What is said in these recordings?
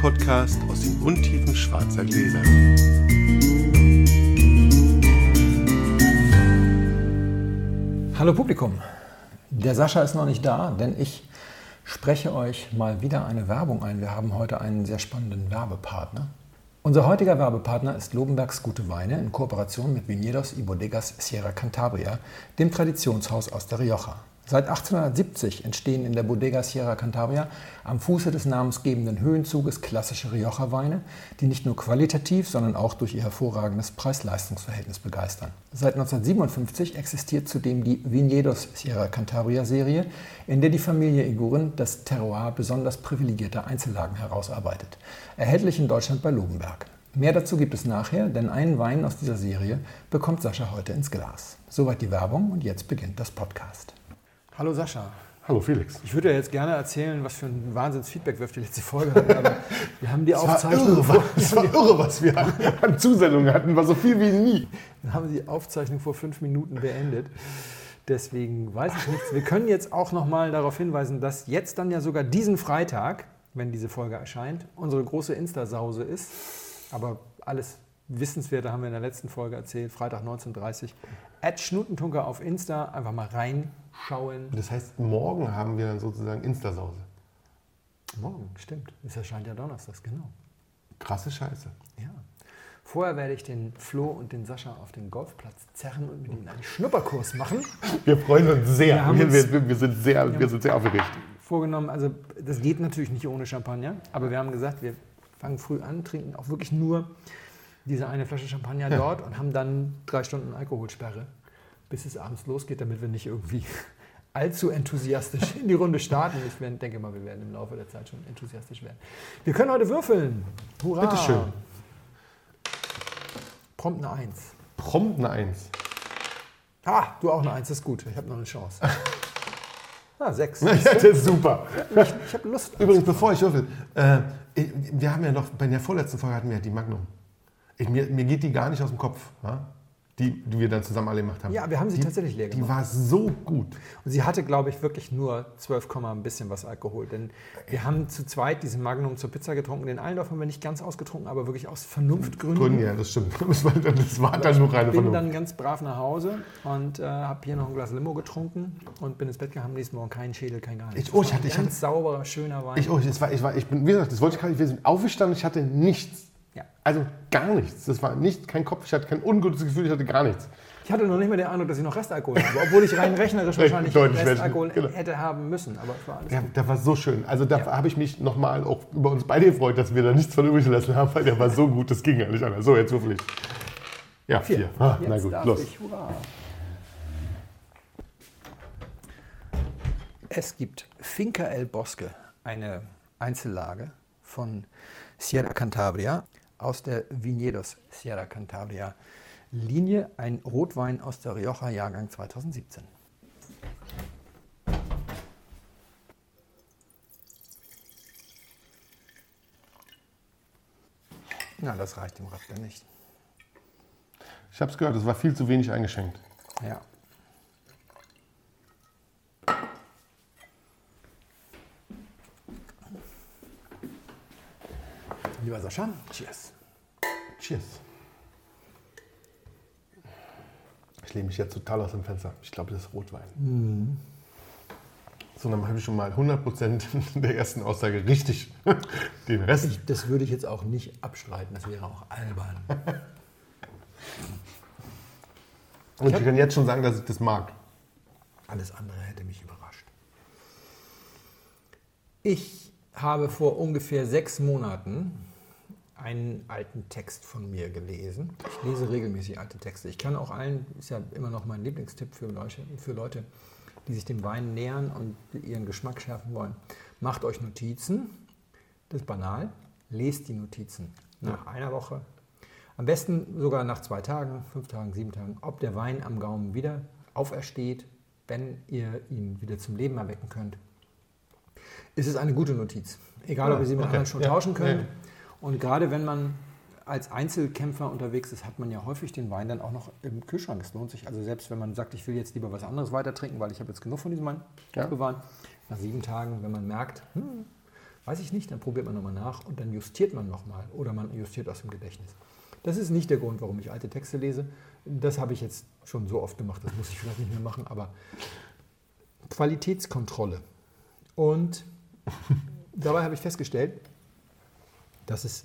Podcast aus den Untiefen schwarzer Gläser. Hallo Publikum, der Sascha ist noch nicht da, denn ich spreche euch mal wieder eine Werbung ein. Wir haben heute einen sehr spannenden Werbepartner. Unser heutiger Werbepartner ist Lobenbergs Gute Weine in Kooperation mit Viñedos y Bodegas Sierra Cantabria, dem Traditionshaus aus der Rioja. Seit 1870 entstehen in der Bodega Sierra Cantabria am Fuße des namensgebenden Höhenzuges klassische Rioja-Weine, die nicht nur qualitativ, sondern auch durch ihr hervorragendes Preis-Leistungs-Verhältnis begeistern. Seit 1957 existiert zudem die Viñedos Sierra Cantabria-Serie, in der die Familie Iguren das Terroir besonders privilegierter Einzellagen herausarbeitet. Erhältlich in Deutschland bei Lobenberg. Mehr dazu gibt es nachher, denn einen Wein aus dieser Serie bekommt Sascha heute ins Glas. Soweit die Werbung und jetzt beginnt das Podcast. Hallo Sascha. Hallo Felix. Ich würde ja jetzt gerne erzählen, was für ein Wahnsinns-Feedback wir auf die letzte Folge hatten, aber wir haben die Es Aufzeichnung. war irre, es war irre, was wir an, an Zusendungen hatten. War so viel wie nie. Wir haben die Aufzeichnung vor fünf Minuten beendet. Deswegen weiß ich nichts. Wir können jetzt auch nochmal darauf hinweisen, dass jetzt dann ja sogar diesen Freitag, wenn diese Folge erscheint, unsere große Insta-Sause ist. Aber alles Wissenswerte haben wir in der letzten Folge erzählt. Freitag 19.30 Uhr. At Schnutentunker auf Insta. Einfach mal reinschauen. Das heißt, morgen haben wir dann sozusagen Instasause. Morgen, stimmt. Es erscheint ja donnerstags, genau. Krasse Scheiße. Ja. Vorher werde ich den Flo und den Sascha auf den Golfplatz zerren und mit ihnen einen Schnupperkurs machen. Wir freuen uns sehr. Wir Wir, wir, wir, sind, sehr wir sind sehr aufgeregt. Vorgenommen, also das geht natürlich nicht ohne Champagner, aber wir haben gesagt, wir fangen früh an, trinken auch wirklich nur diese eine Flasche Champagner dort und haben dann drei Stunden Alkoholsperre, bis es abends losgeht, damit wir nicht irgendwie allzu enthusiastisch in die Runde starten. Ich denke mal, wir werden im Laufe der Zeit schon enthusiastisch werden. Wir können heute würfeln. Hurra! Bitteschön. Prompt eine Eins. Prompt eine Eins. Ah, du auch eine Eins, das ist gut. Ich habe noch eine Chance. Ah, sechs. Ja, das ist super. Ich, ich habe Lust. Übrigens, bevor ich würfel, äh, wir haben ja noch, bei der vorletzten Folge hatten wir ja die Magnum. Ich, mir, mir geht die gar nicht aus dem Kopf, ja? Die, die wir dann zusammen alle gemacht haben. Ja, wir haben sie die, tatsächlich leer Die gemacht. war so gut. Und sie hatte, glaube ich, wirklich nur 12, Komma ein bisschen was Alkohol. Denn wir haben zu zweit diesen Magnum zur Pizza getrunken. Den Allendorf haben wir nicht ganz ausgetrunken, aber wirklich aus Vernunftgründen. Gründen, ja, das stimmt. Das war, das war dann nur reine bin Vernunft. dann ganz brav nach Hause und äh, habe hier noch ein Glas Limo getrunken und bin ins Bett gegangen. Am nächsten Morgen kein Schädel, kein gar nichts. Ich- oh, ich hatte- ein ich ganz sauberer, schöner Wein. Ich, oh, das war, ich, war, ich bin, wie gesagt, das wollte ich gerade nicht. Wir sind aufgestanden, ich hatte nichts. Ja. Also gar nichts. Das war nicht kein Kopf, ich hatte kein ungutes Gefühl, ich hatte gar nichts. ich hatte noch nicht mal den Eindruck, dass ich noch Restalkohol habe, obwohl ich rein rechnerisch wahrscheinlich Deutlich Restalkohol genau. hätte haben müssen. Aber es war alles Der, gut. der war so schön. Also da Ja. habe ich mich nochmal auch über uns beide gefreut, dass wir da nichts von übrig gelassen haben, weil der war so gut, das ging ja nicht anders. So, jetzt würfel ich. Ja, vier. Ah, na gut, darf los. Ich. Es gibt Finca El Bosque, eine Einzellage von Sierra Cantabria aus der Viñedos Sierra Cantabria Linie, ein Rotwein aus der Rioja Jahrgang 2017. Na, das reicht dem Raptor nicht. Ich habe es gehört, es war viel zu wenig eingeschenkt. Ja. Lieber Sascha, cheers. Cheers. Ich lehne mich jetzt total aus dem Fenster. Ich glaube, das ist Rotwein. So, dann habe ich schon mal 100% der ersten Aussage richtig. Den Rest. Ich, das würde ich jetzt auch nicht abstreiten, das wäre auch albern. Und ich kann jetzt schon sagen, dass ich das mag. Alles andere hätte mich überrascht. Ich habe vor ungefähr sechs Monaten einen alten Text von mir gelesen. Ich lese regelmäßig alte Texte. Ich kann auch allen, ist ja immer noch mein Lieblingstipp für Leute, für Leute die sich dem Wein nähern und ihren Geschmack schärfen wollen. Macht euch Notizen. Das ist banal. Lest die Notizen nach einer Woche. Am besten sogar nach zwei Tagen, fünf Tagen, sieben Tagen, ob der Wein am Gaumen wieder aufersteht, wenn ihr ihn wieder zum Leben erwecken könnt. Ist es eine gute Notiz. Egal, ob Ah, ihr sie mit okay. anderen schon Ja, tauschen könnt. Und gerade wenn man als Einzelkämpfer unterwegs ist, hat man ja häufig den Wein dann auch noch im Kühlschrank. Es lohnt sich also selbst, wenn man sagt, ich will jetzt lieber was anderes weiter trinken, weil ich habe jetzt genug von diesem Wein Ja. bewahren. Nach sieben Tagen, wenn man merkt, hm, Weiß ich nicht, dann probiert man nochmal nach und dann justiert man nochmal oder man justiert aus dem Gedächtnis. Das ist nicht der Grund, warum ich alte Texte lese. Das habe ich jetzt schon so oft gemacht, das muss ich vielleicht nicht mehr machen, aber Qualitätskontrolle. Und dabei habe ich festgestellt, dass es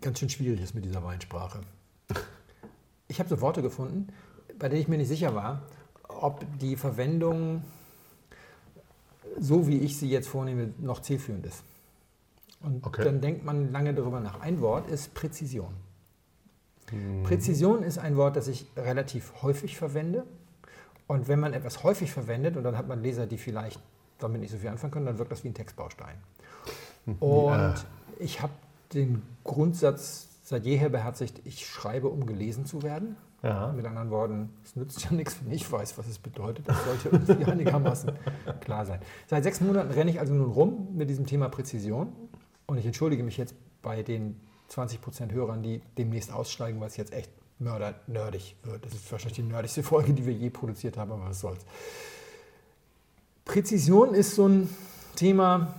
ganz schön schwierig ist mit dieser Weinsprache. Ich habe so Worte gefunden, bei denen ich mir nicht sicher war, ob die Verwendung, so wie ich sie jetzt vornehme, noch zielführend ist. Und okay. dann denkt man lange darüber nach. Ein Wort ist Präzision. Mhm. Präzision ist ein Wort, das ich relativ häufig verwende. Und wenn man etwas häufig verwendet und dann hat man Leser, die vielleicht damit nicht so viel anfangen können, dann wirkt das wie ein Textbaustein. Und ja. Ich habe den Grundsatz seit jeher beherzigt, ich schreibe, um gelesen zu werden. Ja. Mit anderen Worten, es nützt ja nichts, wenn ich weiß, was es bedeutet. Das sollte irgendwie einigermaßen klar sein. Seit sechs Monaten renne ich also nun rum mit diesem Thema Präzision. Und ich entschuldige mich jetzt bei den 20 Prozent Hörern, die demnächst aussteigen, weil es jetzt echt mörder nerdig wird. Das ist wahrscheinlich die nerdigste Folge, die wir je produziert haben, aber was soll's. Präzision ist so ein Thema,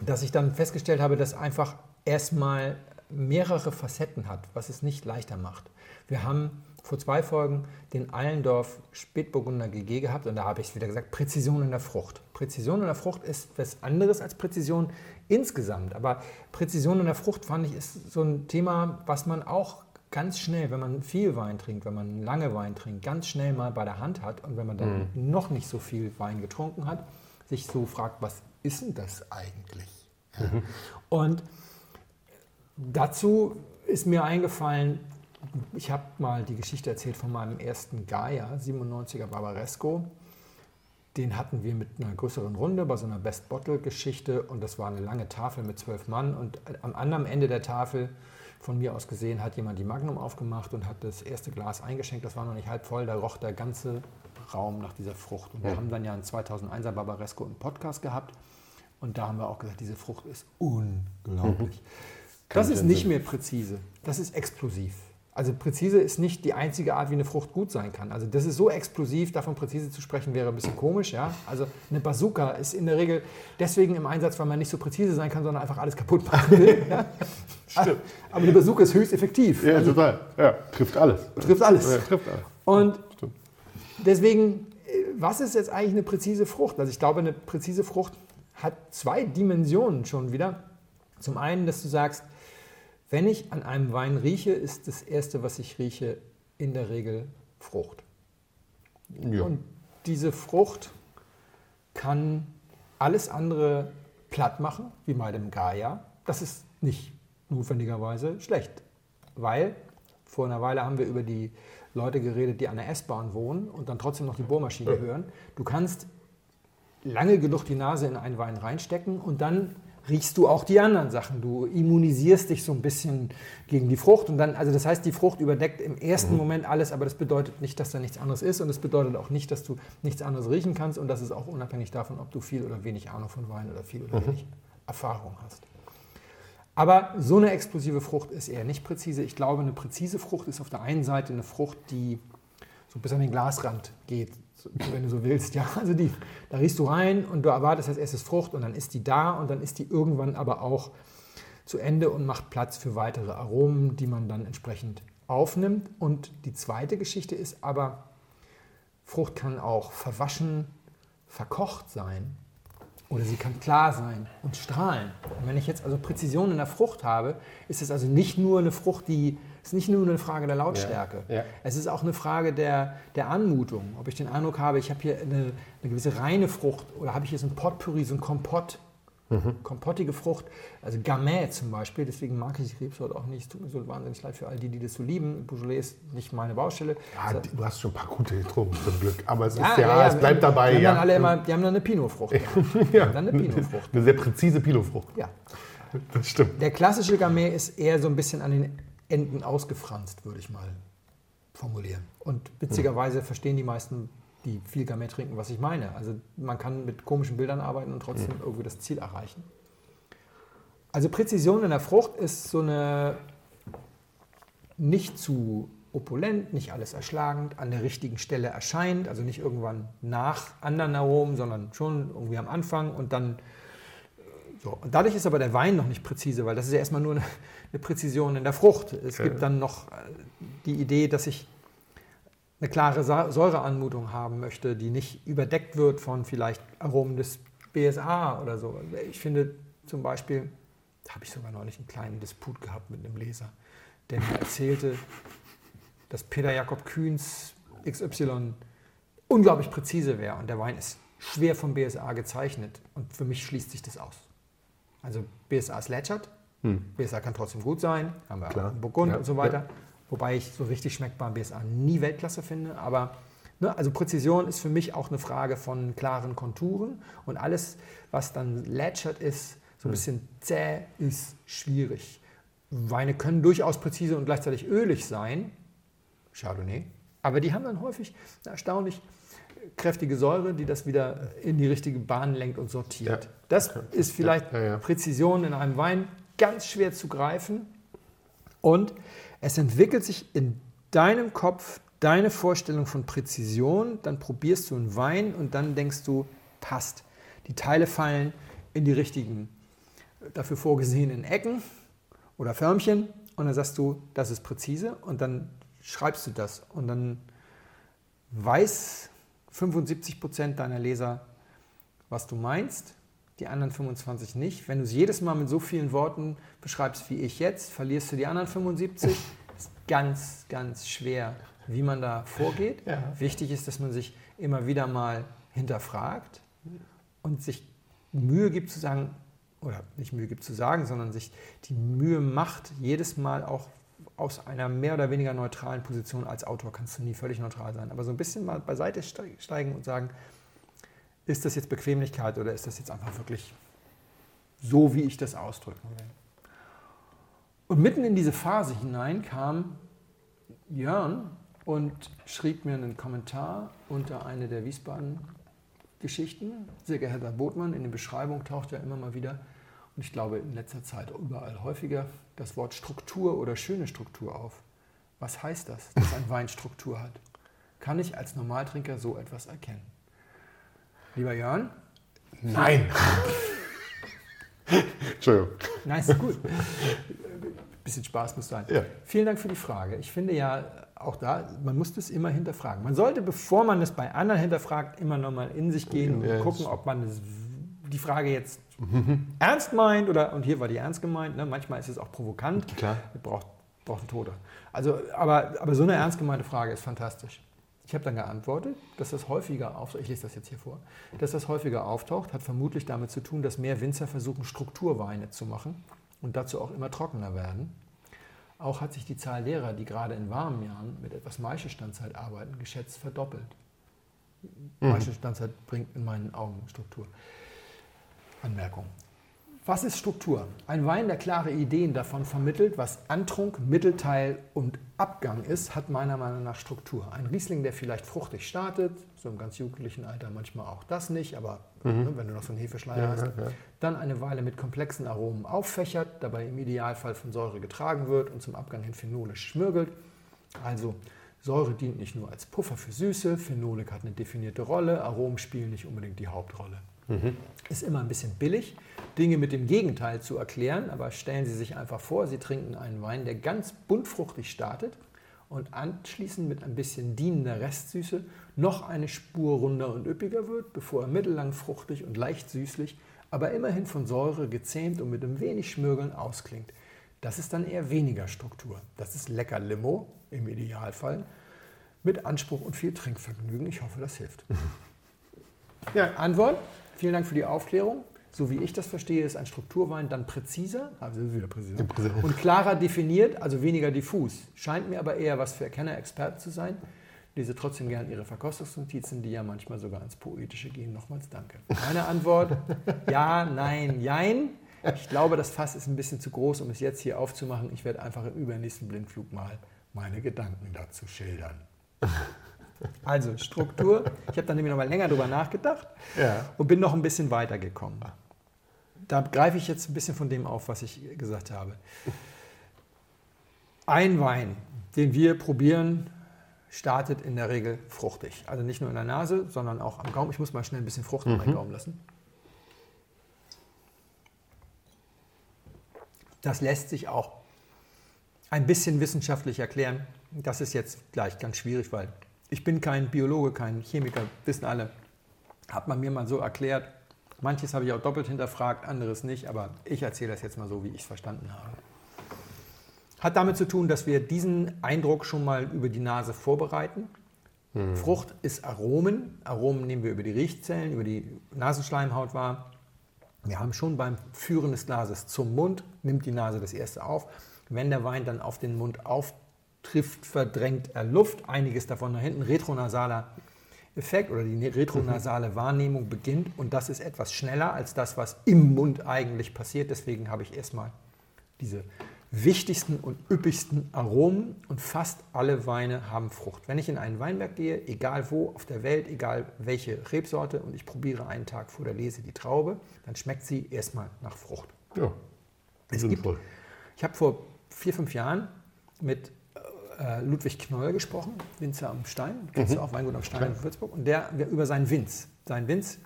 das ich dann festgestellt habe, das einfach erstmal mehrere Facetten hat, was es nicht leichter macht. Wir haben vor zwei Folgen den Allendorf Spätburgunder GG gehabt und da habe ich wieder gesagt, Präzision in der Frucht. Präzision in der Frucht ist was anderes als Präzision insgesamt, aber Präzision in der Frucht fand ich ist so ein Thema, was man auch ganz schnell, wenn man viel Wein trinkt, wenn man lange Wein trinkt, ganz schnell mal bei der Hand hat und wenn man dann mhm. noch nicht so viel Wein getrunken hat, sich so fragt, was ist denn das eigentlich? Ja. Mhm. Und dazu ist mir eingefallen, ich habe mal die Geschichte erzählt von meinem ersten Gaia, 97er Barbaresco. Den hatten wir mit einer größeren Runde bei so einer Best Bottle-Geschichte und das war eine lange Tafel mit zwölf Mann und am anderen Ende der Tafel von mir aus gesehen hat jemand die Magnum aufgemacht und hat das erste Glas eingeschenkt. Das war noch nicht halb voll, da roch der ganze Raum nach dieser Frucht. Und wir ja. haben dann ja einen 2001er Barbaresco im Podcast gehabt. Und da haben wir auch gesagt, diese Frucht ist unglaublich. Mhm. Das ist nicht mehr präzise, das ist explosiv. Also präzise ist nicht die einzige Art, wie eine Frucht gut sein kann. Also das ist so explosiv, davon präzise zu sprechen wäre ein bisschen komisch. Ja? Also eine Bazooka ist in der Regel deswegen im Einsatz, weil man nicht so präzise sein kann, sondern einfach alles kaputt machen will. Ja? Stimmt. Aber eine Bazooka ist höchst effektiv. Ja, also, total. Ja, trifft alles. Trifft alles. Ja, trifft alles. Und deswegen, äh, was ist jetzt eigentlich eine präzise Frucht? Also ich glaube, eine präzise Frucht hat zwei Dimensionen schon wieder. Zum einen, dass du sagst, wenn ich an einem Wein rieche, ist das Erste, was ich rieche, in der Regel Frucht. Ja. Und diese Frucht kann alles andere platt machen, wie bei dem Gaia. Das ist nicht notwendigerweise schlecht, weil vor einer Weile haben wir über die Leute geredet, die an der S-Bahn wohnen und dann trotzdem noch die Bohrmaschine hören. Du kannst lange genug die Nase in einen Wein reinstecken und dann riechst du auch die anderen Sachen. Du immunisierst dich so ein bisschen gegen die Frucht und dann, also das heißt, die Frucht überdeckt im ersten mhm. Moment alles, aber das bedeutet nicht, dass da nichts anderes ist und es bedeutet auch nicht, dass du nichts anderes riechen kannst und das ist auch unabhängig davon, ob du viel oder wenig Ahnung von Wein oder viel oder mhm. wenig Erfahrung hast. Aber so eine explosive Frucht ist eher nicht präzise. Ich glaube, eine präzise Frucht ist auf der einen Seite eine Frucht, die so bis an den Glasrand geht, wenn du so willst. Ja? Also die, da riechst du rein und du erwartest als erstes Frucht und dann ist die da und dann ist die irgendwann aber auch zu Ende und macht Platz für weitere Aromen, die man dann entsprechend aufnimmt. Und die zweite Geschichte ist aber, Frucht kann auch verwaschen, verkocht sein oder sie kann klar sein und strahlen. Und wenn ich jetzt also Präzision in der Frucht habe, ist es also nicht nur eine Frucht, die ist nicht nur eine Frage der Lautstärke. Ja, ja. Es ist auch eine Frage der, der Anmutung. Ob ich den Eindruck habe, ich habe hier eine, eine gewisse reine Frucht oder habe ich hier so ein Potpourri, so ein Kompott. Mhm. Kompottige Frucht, also Gamay zum Beispiel, deswegen mag ich die Rebsorte auch nicht. Es tut mir so wahnsinnig leid für all die, die das so lieben. Beaujolais ist nicht meine Baustelle. Ja, also, du hast schon ein paar gute getrunken, zum Glück. Aber es, ist ja, ja, es bleibt dabei. Die haben, dann alle immer, die haben dann eine Pinotfrucht. ja, dann eine Pinotfrucht. Eine sehr präzise Pinotfrucht. Ja. Das stimmt. Der klassische Gamay ist eher so ein bisschen an den Enden ausgefranst, würde ich mal formulieren. Und witzigerweise verstehen die meisten, die viel Gamay trinken, was ich meine. Also man kann mit komischen Bildern arbeiten und trotzdem irgendwie das Ziel erreichen. Also Präzision in der Frucht ist so eine nicht zu opulent, nicht alles erschlagend, an der richtigen Stelle erscheint, also nicht irgendwann nach anderen Aromen, sondern schon irgendwie am Anfang und dann So, und dadurch ist aber der Wein noch nicht präzise, weil das ist ja erstmal nur eine, eine Präzision in der Frucht. Es Ja. gibt dann noch äh, die Idee, dass ich eine klare Sa- Säureanmutung haben möchte, die nicht überdeckt wird von vielleicht Aromen des BSA oder so. Ich finde zum Beispiel, da habe ich sogar neulich einen kleinen Disput gehabt mit einem Leser, der mir erzählte, dass Peter Jakob Kühns XY unglaublich präzise wäre und der Wein ist schwer vom BSA gezeichnet und für mich schließt sich das aus. Also BSA ist lätschert, BSA kann trotzdem gut sein, haben wir Klar. Burgund Ja, und so weiter. Wobei ich so richtig schmeckbaren BSA nie Weltklasse finde, aber ne, also Präzision ist für mich auch eine Frage von klaren Konturen und alles, was dann lätschert ist, so ein bisschen zäh, ist schwierig. Weine können durchaus präzise und gleichzeitig ölig sein, Chardonnay, aber die haben dann häufig eine erstaunlich kräftige Säure, die das wieder in die richtige Bahn lenkt und sortiert. Ja. Das ist vielleicht Ja, ja. Präzision in einem Wein ganz schwer zu greifen. Und es entwickelt sich in deinem Kopf deine Vorstellung von Präzision. Dann probierst du einen Wein und dann denkst du, passt. Die Teile fallen in die richtigen, dafür vorgesehenen Ecken oder Förmchen. Und dann sagst du, das ist präzise. Und dann schreibst du das. Und dann weiß 75 Prozent deiner Leser, was du meinst, die anderen 25 nicht. Wenn du es jedes Mal mit so vielen Worten beschreibst wie ich jetzt, verlierst du die anderen 75. ist ganz, ganz schwer, wie man da vorgeht. Ja. Wichtig ist, dass man sich immer wieder mal hinterfragt und sich Mühe gibt zu sagen, oder nicht Mühe gibt zu sagen, sondern sich die Mühe macht, jedes Mal auch aus einer mehr oder weniger neutralen Position als Autor kannst du nie völlig neutral sein, aber so ein bisschen mal beiseite ste- steigen und sagen, ist das jetzt Bequemlichkeit oder ist das jetzt einfach wirklich so, wie ich das ausdrücken will? Und mitten in diese Phase hinein kam Jörn und schrieb mir einen Kommentar unter eine der Wiesbaden-Geschichten. Sehr geehrter Botmann, in den Beschreibungen taucht ja immer mal wieder, und ich glaube in letzter Zeit überall häufiger, das Wort Struktur oder schöne Struktur auf. Was heißt das, dass ein Wein Struktur hat? Kann ich als Normaltrinker so etwas erkennen? Lieber Jörn, Nein. Entschuldigung. Nein, ist gut. Bisschen Spaß muss sein. Ja. Vielen Dank für die Frage. Ich finde ja auch da, man muss das immer hinterfragen. Man sollte, bevor man es bei anderen hinterfragt, immer nochmal in sich gehen und Ja, gucken, ob man das, die Frage jetzt ernst meint oder, und hier war die ernst gemeint, ne? manchmal ist es auch provokant. Klar. Braucht, braucht einen Toter. Also, aber, aber so eine ernst gemeinte Frage ist fantastisch. Ich habe dann geantwortet, dass das häufiger auftaucht, ich lese das jetzt hier vor, dass das häufiger auftaucht, hat vermutlich damit zu tun, dass mehr Winzer versuchen, Strukturweine zu machen und dazu auch immer trockener werden. Auch hat sich die Zahl derer, die gerade in warmen Jahren mit etwas Maischestandzeit arbeiten, geschätzt verdoppelt. Maischestandzeit bringt in meinen Augen Struktur. Anmerkung. Was ist Struktur? Ein Wein, der klare Ideen davon vermittelt, was Antrunk, Mittelteil und Abgang ist, hat meiner Meinung nach Struktur. Ein Riesling, der vielleicht fruchtig startet, so im ganz jugendlichen Alter manchmal auch das nicht, aber ne, wenn du noch so einen Hefeschleier Ja, hast, ja, ja. dann eine Weile mit komplexen Aromen auffächert, dabei im Idealfall von Säure getragen wird und zum Abgang hin phenolisch schmirgelt. Also Säure dient nicht nur als Puffer für Süße, Phenolik hat eine definierte Rolle, Aromen spielen nicht unbedingt die Hauptrolle. Ist immer ein bisschen billig, Dinge mit dem Gegenteil zu erklären, aber stellen Sie sich einfach vor, Sie trinken einen Wein, der ganz buntfruchtig startet und anschließend mit ein bisschen dienender Restsüße noch eine Spur runder und üppiger wird, bevor er mittellang fruchtig und leicht süßlich, aber immerhin von Säure gezähmt und mit einem wenig Schmürgeln ausklingt. Das ist dann eher weniger Struktur. Das ist lecker Limo im Idealfall mit Anspruch und viel Trinkvergnügen. Ich hoffe, das hilft. Ja, Antwort. Vielen Dank für die Aufklärung. So wie ich das verstehe, ist ein Strukturwein dann präziser, also wieder präziser, Präziser. und klarer definiert, also weniger diffus. Scheint mir aber eher was für Erkenner, Experten zu sein. Lese trotzdem gern Ihre Verkostungsnotizen, die ja manchmal sogar ins Poetische gehen. Nochmals danke. Meine Antwort, ja, nein, jein. Ich glaube, das Fass ist ein bisschen zu groß, um es jetzt hier aufzumachen. Ich werde einfach im übernächsten Blindflug mal meine Gedanken dazu schildern. Also Struktur. Ich habe dann nämlich noch mal länger drüber nachgedacht Ja. und bin noch ein bisschen weitergekommen. Da greife ich jetzt ein bisschen von dem auf, was ich gesagt habe. Ein Wein, den wir probieren, startet in der Regel fruchtig. Also nicht nur in der Nase, sondern auch am Gaumen. Ich muss mal schnell ein bisschen Frucht in meinen Gaumen lassen. Das lässt sich auch ein bisschen wissenschaftlich erklären. Das ist jetzt gleich ganz schwierig, weil ich bin kein Biologe, kein Chemiker, wissen alle. Hat man mir mal so erklärt. Manches habe ich auch doppelt hinterfragt, anderes nicht, aber ich erzähle das jetzt mal so, wie ich es verstanden habe. Hat damit zu tun, dass wir diesen Eindruck schon mal über die Nase vorbereiten. Mhm. Frucht ist Aromen. Aromen nehmen wir über die Riechzellen, über die Nasenschleimhaut wahr. Wir haben schon beim Führen des Glases zum Mund, nimmt die Nase das erste auf. Wenn der Wein dann auf den Mund auftrifft, verdrängt er Luft, einiges davon nach hinten. Retronasaler Effekt oder die retronasale. Wahrnehmung beginnt und das ist etwas schneller als das, was im Mund eigentlich passiert. Deswegen habe ich erstmal diese wichtigsten und üppigsten Aromen und fast alle Weine haben Frucht. Wenn ich in einen Weinberg gehe, egal wo auf der Welt, egal welche Rebsorte und ich probiere einen Tag vor der Lese die Traube, dann schmeckt sie erstmal nach Frucht. Ja, es gibt, ich habe vor vier, fünf Jahren mit äh, Ludwig Knoll gesprochen, Winzer am Stein, kennst mhm. du auch Weingut am Stein in Würzburg, und der über seinen Winz, seinen Winz,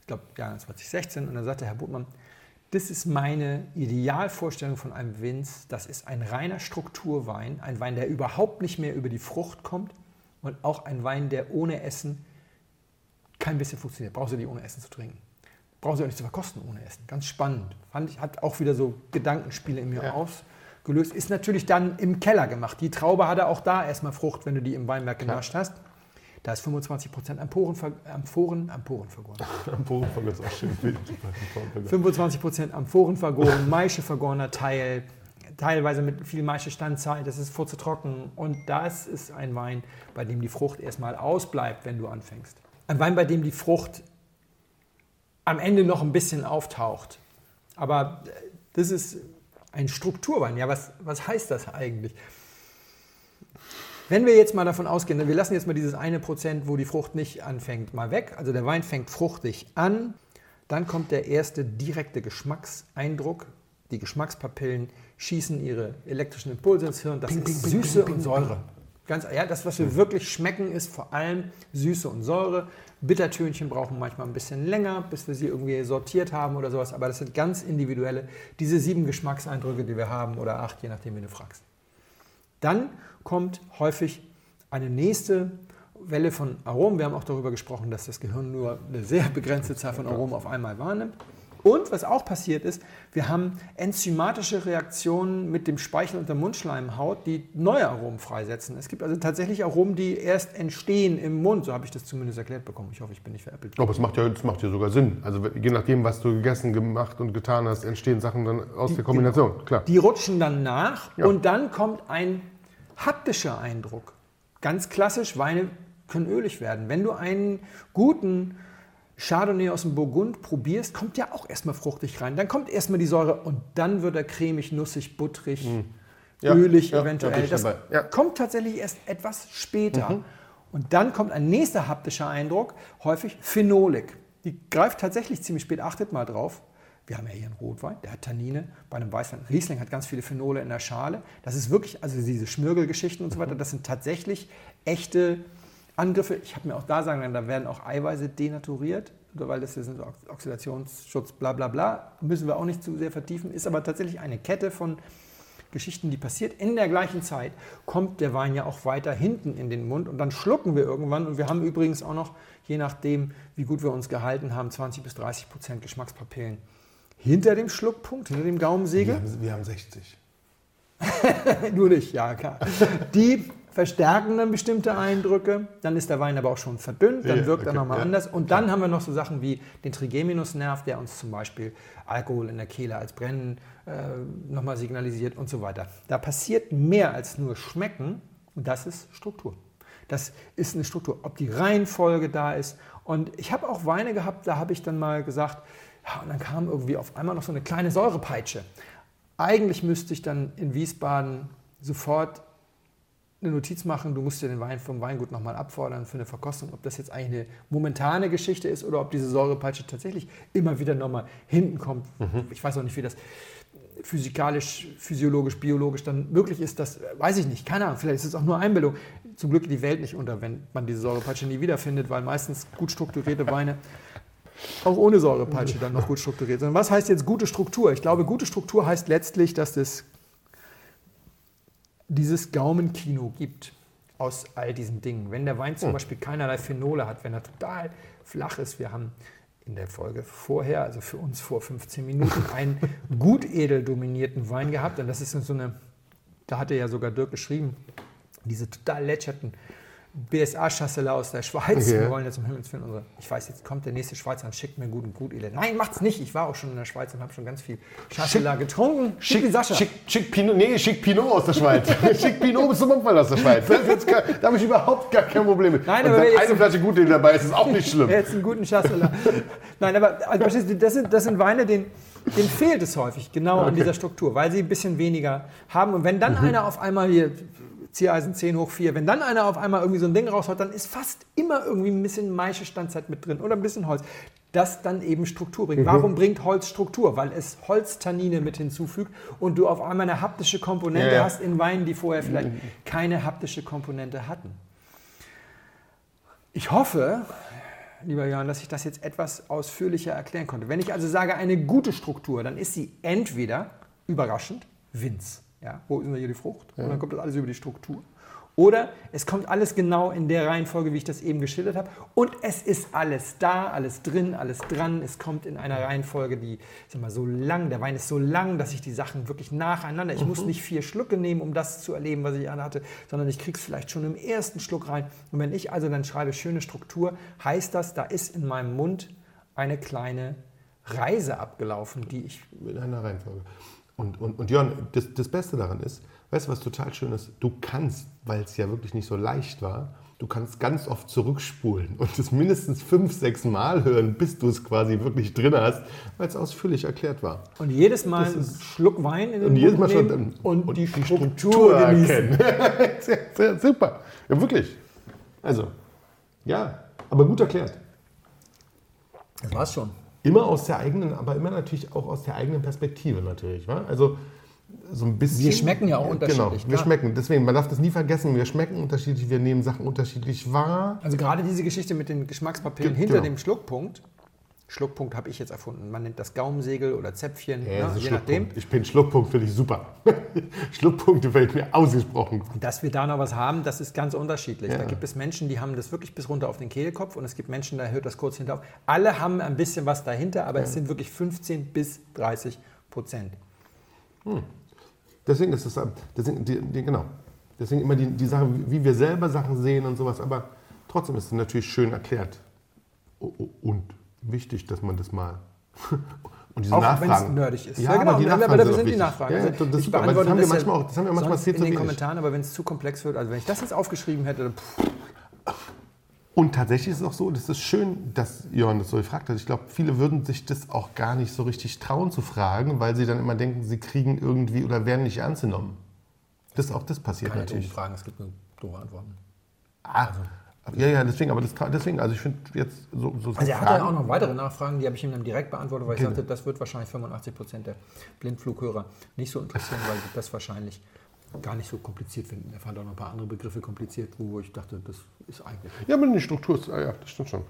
ich glaube Jahr 2016, und dann sagte Herr Butmann, das ist meine Idealvorstellung von einem Winz. Das ist ein reiner Strukturwein, ein Wein, der überhaupt nicht mehr über die Frucht kommt und auch ein Wein, der ohne Essen kein bisschen funktioniert. Brauchst du die ohne Essen zu trinken. Brauchst du auch nicht zu verkosten ohne Essen. Ganz spannend. Fand ich, hat auch wieder so Gedankenspiele in mir ja. Ausgelöst. Ist natürlich dann im Keller gemacht. Die Traube hatte auch da erstmal Frucht, wenn du die im Weinberg genascht hast. Da ist 25 Prozent Amphoren, Amphoren, Amphoren vergoren. Amphoren vergoren ist auch schön wild. 25 Prozent Amphoren vergoren, Maische vergorener Teil, teilweise mit viel Maische-Standzeit, das ist vorzutrocken. Und das ist ein Wein, bei dem die Frucht erstmal ausbleibt, wenn du anfängst. Ein Wein, bei dem die Frucht am Ende noch ein bisschen auftaucht. Aber das ist ein Strukturwein. Ja, was, was heißt das eigentlich? Wenn wir jetzt mal davon ausgehen, wir lassen jetzt mal dieses eine Prozent, wo die Frucht nicht anfängt, mal weg. Also der Wein fängt fruchtig an, dann kommt der erste direkte Geschmackseindruck. Die Geschmackspapillen schießen ihre elektrischen Impulse ins Hirn. Das ping, ist ping, Süße ping, und Säure. Ganz, ja, das, was wir wirklich schmecken, ist vor allem Süße und Säure. Bittertönchen brauchen manchmal ein bisschen länger, bis wir sie irgendwie sortiert haben oder sowas. Aber das sind ganz individuelle, diese sieben Geschmackseindrücke, die wir haben, oder acht, je nachdem, wie du fragst. Dann kommt häufig eine nächste Welle von Aromen. Wir haben auch darüber gesprochen, dass das Gehirn nur eine sehr begrenzte Zahl von Aromen auf einmal wahrnimmt. Und was auch passiert ist, wir haben enzymatische Reaktionen mit dem Speichel und der Mundschleimhaut, die neue Aromen freisetzen. Es gibt also tatsächlich Aromen, die erst entstehen im Mund. So habe ich das zumindest erklärt bekommen. Ich hoffe, ich bin nicht veräppelt. Aber es macht ja, das macht ja sogar Sinn. Also je nachdem, was du gegessen, gemacht und getan hast, entstehen Sachen dann aus die, der Kombination. Genau. Klar. Die rutschen dann nach ja. und dann kommt ein haptischer Eindruck. Ganz klassisch, Weine können ölig werden. Wenn du einen guten Chardonnay aus dem Burgund probierst, kommt ja auch erstmal fruchtig rein. Dann kommt erstmal die Säure und dann wird er cremig, nussig, butterig, mhm. ja, ölig ja, eventuell. das ja. kommt tatsächlich erst etwas später. Mhm. Und dann kommt ein nächster haptischer Eindruck, häufig Phenolik. Die greift tatsächlich ziemlich spät, achtet mal drauf. Wir haben ja hier einen Rotwein, der hat Tannine. Bei einem Weißwein, Riesling hat ganz viele Phenole in der Schale. Das ist wirklich, also diese Schmirgelgeschichten und so weiter, das sind tatsächlich echte Angriffe. Ich habe mir auch da sagen, da werden auch Eiweiße denaturiert, weil das ist ein Oxidationsschutz, bla bla bla. Müssen wir auch nicht zu sehr vertiefen. Ist aber tatsächlich eine Kette von Geschichten, die passiert. In der gleichen Zeit kommt der Wein ja auch weiter hinten in den Mund und dann schlucken wir irgendwann. Und wir haben übrigens auch noch, je nachdem, wie gut wir uns gehalten haben, 20 bis 30 Prozent Geschmackspapillen hinter dem Schluckpunkt, hinter dem Gaumensegel. Wir haben, wir haben 60. Nur nicht, ja klar. Die verstärken dann bestimmte Eindrücke, dann ist der Wein aber auch schon verdünnt, dann ja, wirkt okay, er nochmal ja, anders. Und klar. dann haben wir noch so Sachen wie den Trigeminusnerv, der uns zum Beispiel Alkohol in der Kehle als Brennen äh, nochmal signalisiert und so weiter. Da passiert mehr als nur Schmecken und das ist Struktur. Das ist eine Struktur, ob die Reihenfolge da ist. Und ich habe auch Weine gehabt, da habe ich dann mal gesagt, ja, und dann kam irgendwie auf einmal noch so eine kleine Säurepeitsche. Eigentlich müsste ich dann in Wiesbaden sofort eine Notiz machen, du musst dir den Wein vom Weingut nochmal abfordern für eine Verkostung, ob das jetzt eigentlich eine momentane Geschichte ist oder ob diese Säurepeitsche tatsächlich immer wieder nochmal hinten kommt. Mhm. Ich weiß auch nicht, wie das physikalisch, physiologisch, biologisch dann möglich ist, das weiß ich nicht. Keine Ahnung, vielleicht ist es auch nur Einbildung. Zum Glück die Welt nicht unter, wenn man diese Säurepeitsche nie wiederfindet, weil meistens gut strukturierte Weine auch ohne Säurepeitsche dann noch gut strukturiert. Sondern was heißt jetzt gute Struktur? Ich glaube, gute Struktur heißt letztlich, dass es dieses Gaumenkino gibt aus all diesen Dingen. Wenn der Wein zum Beispiel keinerlei Phenole hat, wenn er total flach ist, wir haben in der Folge vorher, also für uns vor 15 Minuten, einen gut edel dominierten Wein gehabt. Und das ist so eine, da hatte ja sogar Dirk geschrieben, diese total lätscherten BSA-Chasseler aus der Schweiz. Okay. Wir wollen jetzt um Himmels Willen unsere, ich weiß, jetzt kommt der nächste Schweizer und schickt mir einen guten gut edel. Nein, macht's nicht. Ich war auch schon in der Schweiz und habe schon ganz viel Chasseler getrunken. Schick, wie Sascha. schick, schick Pinot, nee, schick Pinot aus der Schweiz. schick Pinot bis zum Unfall aus der Schweiz. Gar, da habe ich überhaupt gar kein Problem mit. Nein, Und aber eine Flasche Gute dabei ist, ist auch nicht schlimm. Jetzt einen guten Chasseler. Nein, aber also, das, sind, das sind Weine, denen, denen fehlt es häufig, genau an Okay. dieser Struktur, weil sie ein bisschen weniger haben. Und wenn dann einer auf einmal hier, Ziereisen 10 hoch 4, wenn dann einer auf einmal irgendwie so ein Ding raushaut, dann ist fast immer irgendwie ein bisschen Maische-Standzeit mit drin oder ein bisschen Holz. Das dann eben Struktur bringt. Warum bringt Holz Struktur? Weil es Holztannine mit hinzufügt und du auf einmal eine haptische Komponente Ja, hast in Weinen, die vorher vielleicht keine haptische Komponente hatten. Ich hoffe, lieber Jörn, dass ich das jetzt etwas ausführlicher erklären konnte. Wenn ich also sage, eine gute Struktur, dann ist sie entweder überraschend, Winz. Ja, wo ist denn hier die Frucht? Und dann kommt das alles über die Struktur. Oder es kommt alles genau in der Reihenfolge, wie ich das eben geschildert habe. Und es ist alles da, alles drin, alles dran. Es kommt in einer Reihenfolge, die sag mal, so lang, der Wein ist so lang, dass ich die Sachen wirklich nacheinander, ich muss nicht vier Schlucke nehmen, um das zu erleben, was ich anhatte, sondern ich kriege es vielleicht schon im ersten Schluck rein. Und wenn ich also dann schreibe, schöne Struktur, heißt das, da ist in meinem Mund eine kleine Reise abgelaufen, die ich in einer Reihenfolge. Und, und, und Jörn, das, das Beste daran ist, weißt du, was total schön ist? Du kannst, weil es ja wirklich nicht so leicht war, du kannst ganz oft zurückspulen und es mindestens fünf, sechs Mal hören, bis du es quasi wirklich drin hast, weil es ausführlich erklärt war. Und jedes Mal einen Schluck Wein in den Und jedes Mal Mund schon nehmen und, und die, die Struktur, Struktur genießen. erkennen. sehr, sehr, super. Ja, wirklich. Also, ja, aber gut erklärt. Das war's schon. Immer aus der eigenen, aber immer natürlich auch aus der eigenen Perspektive natürlich. wa? Also so ein bisschen. Wir schmecken ja auch unterschiedlich, Genau, wir klar. schmecken. Deswegen, man darf das nie vergessen. Wir schmecken unterschiedlich, wir nehmen Sachen unterschiedlich wahr. Also gerade diese Geschichte mit den Geschmackspapillen Ge- hinter genau. dem Schluckpunkt. Schluckpunkt habe ich jetzt erfunden. Man nennt das Gaumensegel oder Zäpfchen, Ja, ne, je nachdem. Ich bin Schluckpunkt, finde ich super. Schluckpunkte fällt mir ausgesprochen. Dass wir da noch was haben, das ist ganz unterschiedlich. Ja. Da gibt es Menschen, die haben das wirklich bis runter auf den Kehlkopf und es gibt Menschen, da hört das kurz hinter auf. Alle haben ein bisschen was dahinter, aber es sind wirklich 15 bis 30 Prozent. Deswegen ist es, deswegen, die, die, genau. Deswegen immer die, die Sache, wie wir selber Sachen sehen und sowas. Aber trotzdem ist es natürlich schön erklärt. Und wichtig, dass man das mal. Und diese Auch wenn es Nachfragen. nerdig ist. Ja, aber die aber Nachfragen dafür sind, sind die. Nachfragen. Ja, Also das ich super. Aber das haben wir das ja manchmal auch, das haben wir manchmal viel in den. Kommentaren, aber wenn es zu komplex wird, also wenn ich das jetzt aufgeschrieben hätte, dann Und tatsächlich ist es auch so, das ist schön, dass Jörn das so gefragt hat. Ich glaube, viele würden sich das auch gar nicht so richtig trauen zu fragen, weil sie dann immer denken, sie kriegen irgendwie oder werden nicht ernst genommen. Das auch das passiert kann natürlich fragen, es gibt nur doofe Antworten. Ah, ja, ja, deswegen, aber das, deswegen, also ich finde jetzt so, so Also er Fragen- hatte ja auch noch weitere Nachfragen, die habe ich ihm dann direkt beantwortet, weil ich sagte, das wird wahrscheinlich 85 Prozent der Blindflughörer nicht so interessieren, weil die das wahrscheinlich gar nicht so kompliziert finden. Er fand auch noch ein paar andere Begriffe kompliziert, wo ich dachte, das ist eigentlich. Ja, aber die Struktur ist, ah ja, das stimmt schon.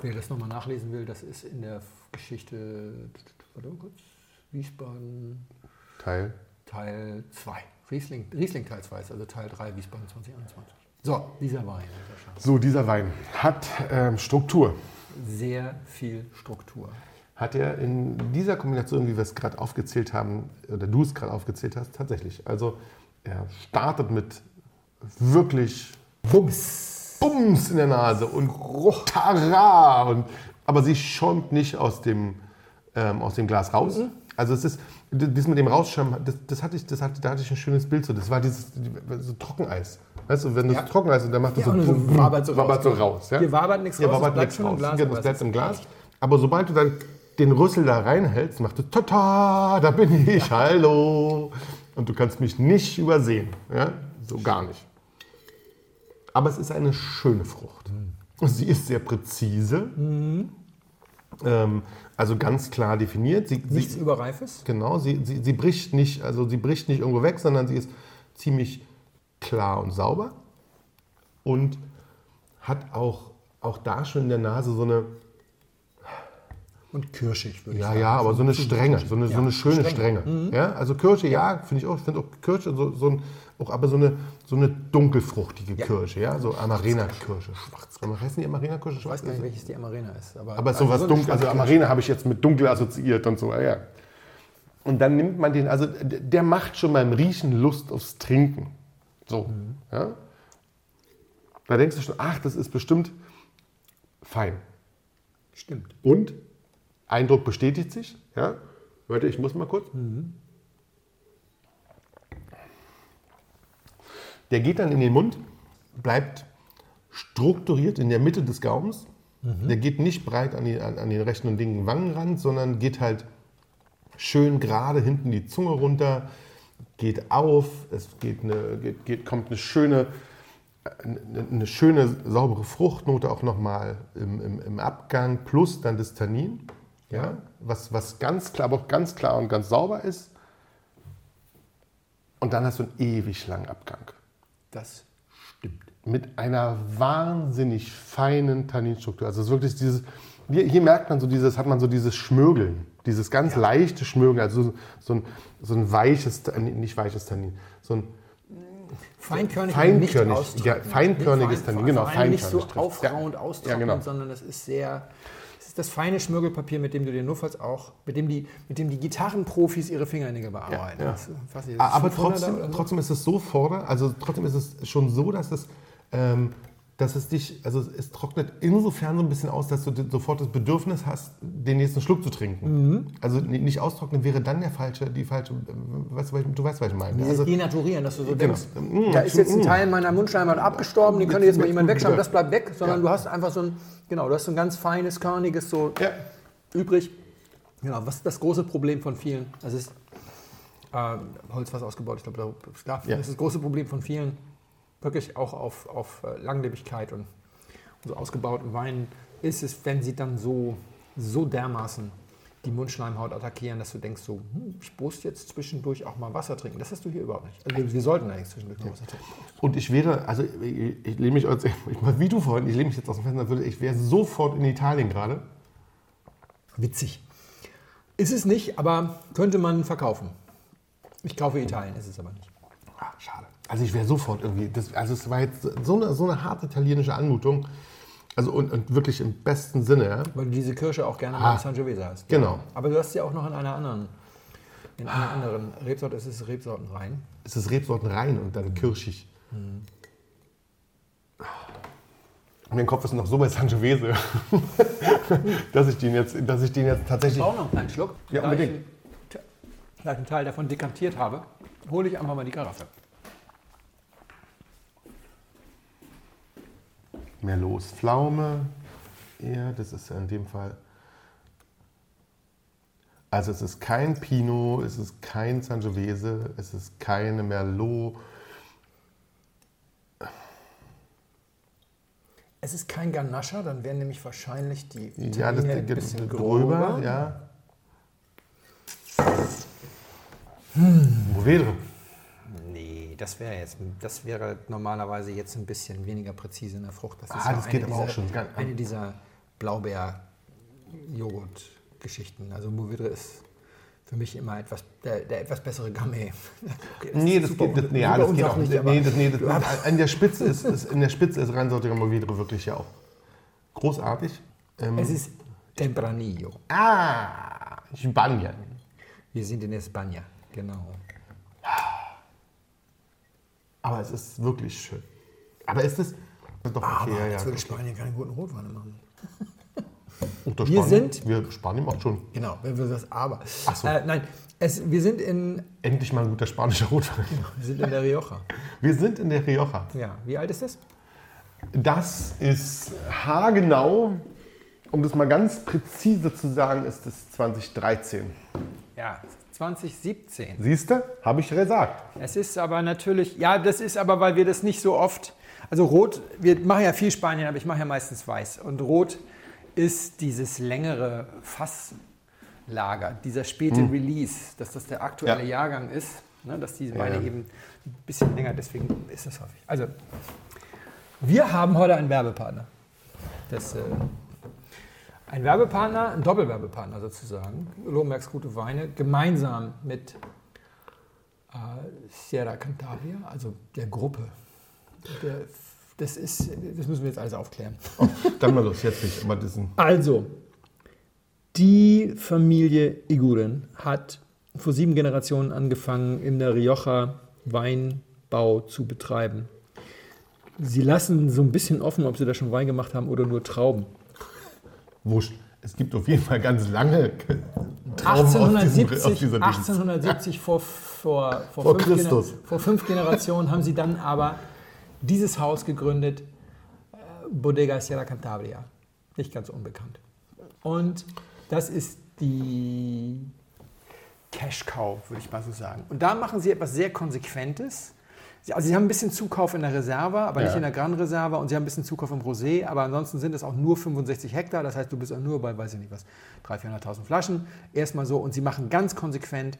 Wer das nochmal nachlesen will, das ist in der Geschichte, warte mal kurz, Wiesbaden Teil. Teil 2. Riesling, Riesling Teil 2 ist also Teil 3 Wiesbaden 2021. So, dieser Wein. So, dieser Wein hat ähm, Struktur. sehr viel Struktur. Hat er in dieser Kombination, wie wir es gerade aufgezählt haben, oder du es gerade aufgezählt hast, tatsächlich. Also er startet mit wirklich Bums. Bums in der Nase und Tara. Und, aber sie schäumt nicht aus dem, ähm, aus dem Glas raus. Mhm. Also es ist, das mit dem Rausschäumen, das, das hatte ich, das hatte, da hatte ich ein schönes Bild so. Das war dieses so Trockeneis. Weißt du, wenn du Ja. das Trockeneis und dann macht das Ja, so, so bumm, wabert so wabert so raus. raus. Ja? Hier wabert nichts raus, wabert bleibt nichts schon im raus. Glas, Genau, bleibt im Glas. Aber sobald du dann den Rüssel da reinhältst, macht es Tata, da bin ich, hallo. Und du kannst mich nicht übersehen. Ja? So gar nicht. Aber es ist eine schöne Frucht. Sie ist sehr präzise. Ähm, also ganz klar definiert. Sie, Nichts sie, Überreifes. genau, sie, sie, sie bricht nicht, also sie bricht nicht irgendwo weg, sondern sie ist ziemlich klar und sauber und hat auch, auch da schon in der Nase so eine, und kirschig, würde ich Ja, sagen. ja, aber so eine Strenge, so eine, so Ja, eine schöne Strenge. Strenge. Ja, also Kirsche, ja, finde ich auch. Ich finde auch Kirsche, so, so ein, auch aber so eine, so eine dunkelfruchtige Kirsche, ja, so Amarena-Kirsche. Schwarz. Heißen die Amarena-Kirsche Ich weiß gar nicht, welches die Amarena ist. Aber, Aber sowas so dunkel, also Amarena habe ich jetzt mit dunkel assoziiert und so, ja, ja. Und dann nimmt man den, also der macht schon beim Riechen Lust aufs Trinken. So, ja. Da denkst du schon, ach, das ist bestimmt fein. Stimmt. Und Eindruck bestätigt sich. Ja? Warte, ich muss mal kurz. Der geht dann in den Mund, bleibt strukturiert in der Mitte des Gaumens. Der geht nicht breit an, die, an, an den rechten und linken Wangenrand, sondern geht halt schön gerade hinten die Zunge runter, geht auf, es geht eine, geht, geht, kommt eine schöne, eine, eine schöne saubere Fruchtnote auch nochmal im, im, im Abgang, plus dann das Tannin, ja, was, was ganz klar, aber auch ganz klar und ganz sauber ist. Und dann hast du einen ewig langen Abgang. Das stimmt. Mit einer wahnsinnig feinen Tanninstruktur. Also es ist wirklich dieses, hier, hier merkt man so dieses, hat man so dieses Schmögeln, dieses ganz leichte Schmögeln, also so, so, ein, so ein weiches, nicht weiches Tannin, so ein Feinkörnig, Feinkörnig, ja, feinkörniges Tannin, genau, allem Nicht so feinkörnig aufrauend Ja. austrocknen, Ja, genau. sondern es ist sehr... Ist das feine Schmirgelpapier, mit dem du dir notfalls auch, mit dem die, mit dem die Gitarrenprofis ihre Fingernägel bearbeiten. Ja, ja. Das, nicht, Aber 500er trotzdem, so? trotzdem ist es so forder, also trotzdem ist es schon so, dass es, ähm, dass es dich, also es trocknet insofern so ein bisschen aus, dass du sofort das Bedürfnis hast, den nächsten Schluck zu trinken. Mhm. Also ni- nicht austrocknen wäre dann der falsche, die falsche, äh, weißt du, du weißt, was ich meine. Dieses Also, Denaturieren, dass du so Genau. denkst, Mm, da ist jetzt ein mm. Teil meiner Mundschleimhaut abgestorben, den könnte jetzt mal jemand wegschauen, das bleibt weg, sondern Ja. du hast einfach so ein, genau, du hast so ein ganz feines, körniges so ja, übrig. Genau, was ist das große Problem von vielen? Das ist äh, Holz, was ausgebaut, ich glaube. Das ist das große Problem von vielen, wirklich auch auf, auf äh, Langlebigkeit und, und so ausgebauten Weinen, ist es, wenn sie dann so, so dermaßen die Mundschleimhaut attackieren, dass du denkst so, hm, ich muss jetzt zwischendurch auch mal Wasser trinken. Das hast du hier überhaupt nicht. Also wir, sollten eigentlich zwischendurch mal Wasser trinken. Und ich wäre, also ich, ich lehne mich, als, ich, wie du vorhin, ich lehne mich jetzt aus dem Fenster, würde, ich wäre sofort in Italien gerade. Witzig. Ist es nicht, aber könnte man verkaufen. Ich kaufe Italien, ist es aber nicht. Ah, schade. Also ich wäre sofort irgendwie, das, also es war jetzt so eine, so eine harte italienische Anmutung. Also und, und wirklich im besten Sinne, ja. Weil du diese Kirsche auch gerne Ah. Sangiovese hast. Genau. Aber du hast sie auch noch in einer anderen, in einer anderen Rebsorte. Es ist Rebsorten rein. Es ist Rebsorten rein und dann kirschig. Und mein Kopf ist noch so bei Sangiovese, dass ich den jetzt, dass ich den jetzt tatsächlich. auch noch einen Schluck. Ja, ich, unbedingt. da ich einen Teil davon dekantiert habe, hole ich einfach mal die Karaffe. Merlot ist Pflaume. Ja, das ist ja in dem Fall. Also es ist kein Pinot, es ist kein Sangiovese, es ist keine Merlot. Es ist kein Ganache, dann wären nämlich wahrscheinlich die Ja, das ein bisschen drüber, gröber. ja. Hm. Movedre. Nee, das wäre jetzt, das wäre normalerweise jetzt ein bisschen weniger präzise in der Frucht. Das Ah, das geht aber dieser, auch schon eine dieser Blaubeer-Joghurt-Geschichten. Also Mourvedre ist für mich immer etwas, der, der etwas bessere Gamay. Okay, Nee, ist das geht, das, nee, ja, das geht auch nicht. Nee, das, nee, das, an der Spitze ist, ist, in der Spitze ist reinsortiger Movedre wirklich ja auch großartig. Ähm, Es ist Tempranillo. ah, Spanien. Wir sind in España, genau. Aber es ist wirklich schön. Aber ist es. Doch okay, ja, ja. Jetzt würde Spanien keine guten Rotweine machen. Unter Wir Spanien, sind- Wir, Spanien macht schon Genau, wenn wir das aber. Ach so. Äh, nein, es, wir, sind in, endlich mal ein guter spanischer Rotwein. wir sind in der Rioja. Wir sind in der Rioja. Ja, wie alt ist das? Das ist haargenau, um das mal ganz präzise zu sagen, ist es 2013. Ja, 2017. Siehst du? Habe ich gesagt. Es ist aber natürlich, ja, das ist aber, weil wir das nicht so oft, also Rot, wir machen ja viel Spanien, aber ich mache ja meistens Weiß. Und Rot ist dieses längere Fasslager, dieser späte Release, dass das der aktuelle Hm. Ja. Jahrgang ist, ne, dass diese Weine ja. eben ein bisschen länger, deswegen ist das häufig. Also, wir haben heute einen Werbepartner. Das, äh, Ein Werbepartner, ein Doppelwerbepartner sozusagen. Lobenbergs Gute Weine, gemeinsam mit äh, Sierra Cantabria, also der Gruppe. Der, das, ist, das müssen wir jetzt alles aufklären. Oh, dann mal los, jetzt nicht. Mal diesen. Also, die Familie Iguren hat vor sieben Generationen angefangen, in der Rioja Weinbau zu betreiben. Sie lassen so ein bisschen offen, ob sie da schon Wein gemacht haben oder nur Trauben. Wurscht. Es gibt auf jeden Fall ganz lange aus diesem- 1870, aus dieser Dings. 1870 vor, vor, vor, Vor fünf Christus. Vor fünf Generationen haben sie dann aber dieses Haus gegründet, äh, Bodega Sierra Cantabria. Nicht ganz unbekannt. Und das ist die Cash Cow, würde ich mal so sagen. Und da machen sie etwas sehr Konsequentes. Sie- Also sie haben ein bisschen Zukauf in der Reserva, aber nicht Ja. in der Gran Reserva und sie haben ein bisschen Zukauf im Rosé, aber ansonsten sind es auch nur 65 Hektar, das heißt, du bist auch nur bei, weiß ich nicht was, 300.000, 400.000 Flaschen. Erstmal so und sie machen ganz konsequent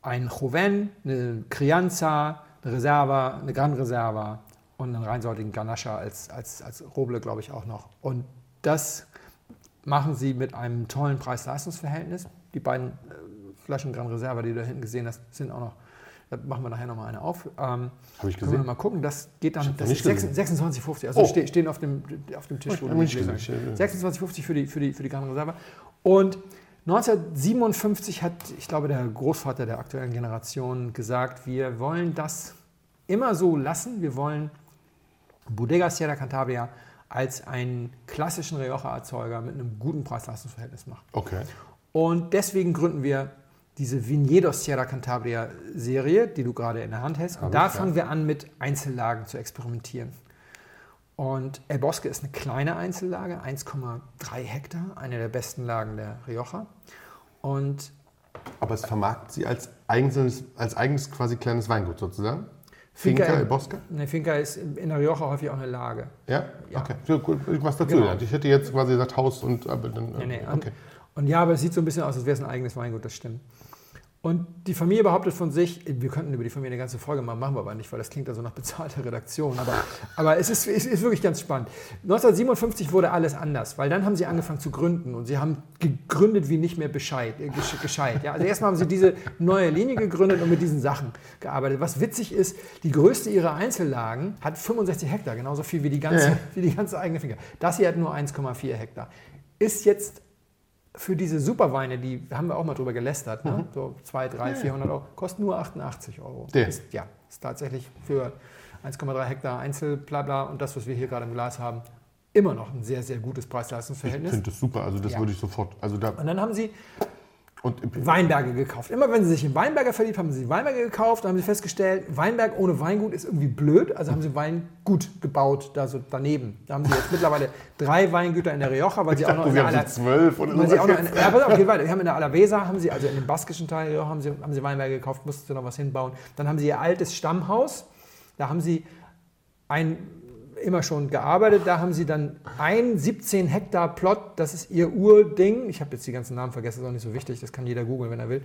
ein Joven, eine Crianza, eine Reserva, eine Gran Reserva und einen reinsortigen Ganache als, als, als Roble, glaube ich, auch noch. Und das machen sie mit einem tollen Preis-Leistungs-Verhältnis. Die beiden äh, Flaschen Gran Reserva, die du da hinten gesehen hast, sind auch noch, da machen wir nachher nochmal eine auf. Ähm, Habe ich können wir gesehen. mal gucken, das geht dann, das nicht ist gesehen. 26 26,50, also Oh. ste stehen auf dem, auf dem Tisch, Oh, wo hab du ich die nicht Gläser gesehen. hast. 26,50 für die, für, die, für die Gran Reserva. Und 1957 hat, ich glaube, der Großvater der aktuellen Generation gesagt, wir wollen das immer so lassen. Wir wollen Bodega Sierra Cantabria als einen klassischen Rioja-Erzeuger mit einem guten Preis-Leistungs-Verhältnis machen. Okay. Und deswegen gründen wir diese Viñedos Sierra Cantabria Serie, die du gerade in der Hand hast. Hab Und da ich, ja. fangen wir an, mit Einzellagen zu experimentieren. Und El Bosque ist eine kleine Einzellage, 1,3 Hektar, eine der besten Lagen der Rioja. Und Aber es vermarktet sie als eigenes, als eigenes quasi kleines Weingut sozusagen? Finca Finca El- Bosque? eine Finca ist in der Rioja häufig auch eine Lage. Ja? Ja. Okay. Gut, was dazu Genau. Ich hätte jetzt quasi gesagt Haus und aber dann. Nee, nee. Und, okay. und ja, aber es sieht so ein bisschen aus, als wäre es ein eigenes Weingut, das stimmt. Und die Familie behauptet von sich, wir könnten über die Familie eine ganze Folge machen, machen wir aber nicht, weil das klingt ja so nach bezahlter Redaktion. Aber, aber es ist, es ist wirklich ganz spannend. 1957 wurde alles anders, weil dann haben sie angefangen zu gründen und sie haben gegründet wie nicht mehr Bescheid, äh, gesch- gescheit. Ja? Also erstmal haben sie diese neue Linie gegründet und mit diesen Sachen gearbeitet. Was witzig ist, die größte ihrer Einzellagen hat 65 Hektar, genauso viel wie die ganze, wie die ganze eigene Finger. Das hier hat nur 1,4 Hektar. Ist jetzt für diese Superweine, die haben wir auch mal drüber gelästert, ne? so 2, 3, 400 Euro, kostet nur 88 Euro. Der. Ist, ja, ist tatsächlich für 1,3 Hektar Einzel, bla bla und das, was wir hier gerade im Glas haben, immer noch ein sehr, sehr gutes Ich Preis-Leistungs-Verhältnis. finde das super. Also das Ja. würde ich sofort. Also da Und dann haben sie und Weinberge gekauft. Immer wenn sie sich in Weinberger verliebt haben, sie Weinberge gekauft. Dann haben sie festgestellt, Weinberg ohne Weingut ist irgendwie blöd. Also haben sie Weingut gebaut, da so daneben. Da haben sie jetzt mittlerweile drei Weingüter in der Rioja, weil sie auch noch in der haben Ala- so zwölf oder weil sie auch noch so. in, ja, pass auf, geht weiter. Wir haben in der Alavesa, haben sie, also in dem baskischen Teil Rioja, haben sie, haben sie Weinberge gekauft, mussten sie noch was hinbauen. Dann haben sie ihr altes Stammhaus. Da haben sie ein, immer schon gearbeitet. Da haben sie dann ein 17 Hektar Plot, das ist ihr Urding. Ich habe jetzt die ganzen Namen vergessen, ist auch nicht so wichtig, das kann jeder googeln, wenn er will.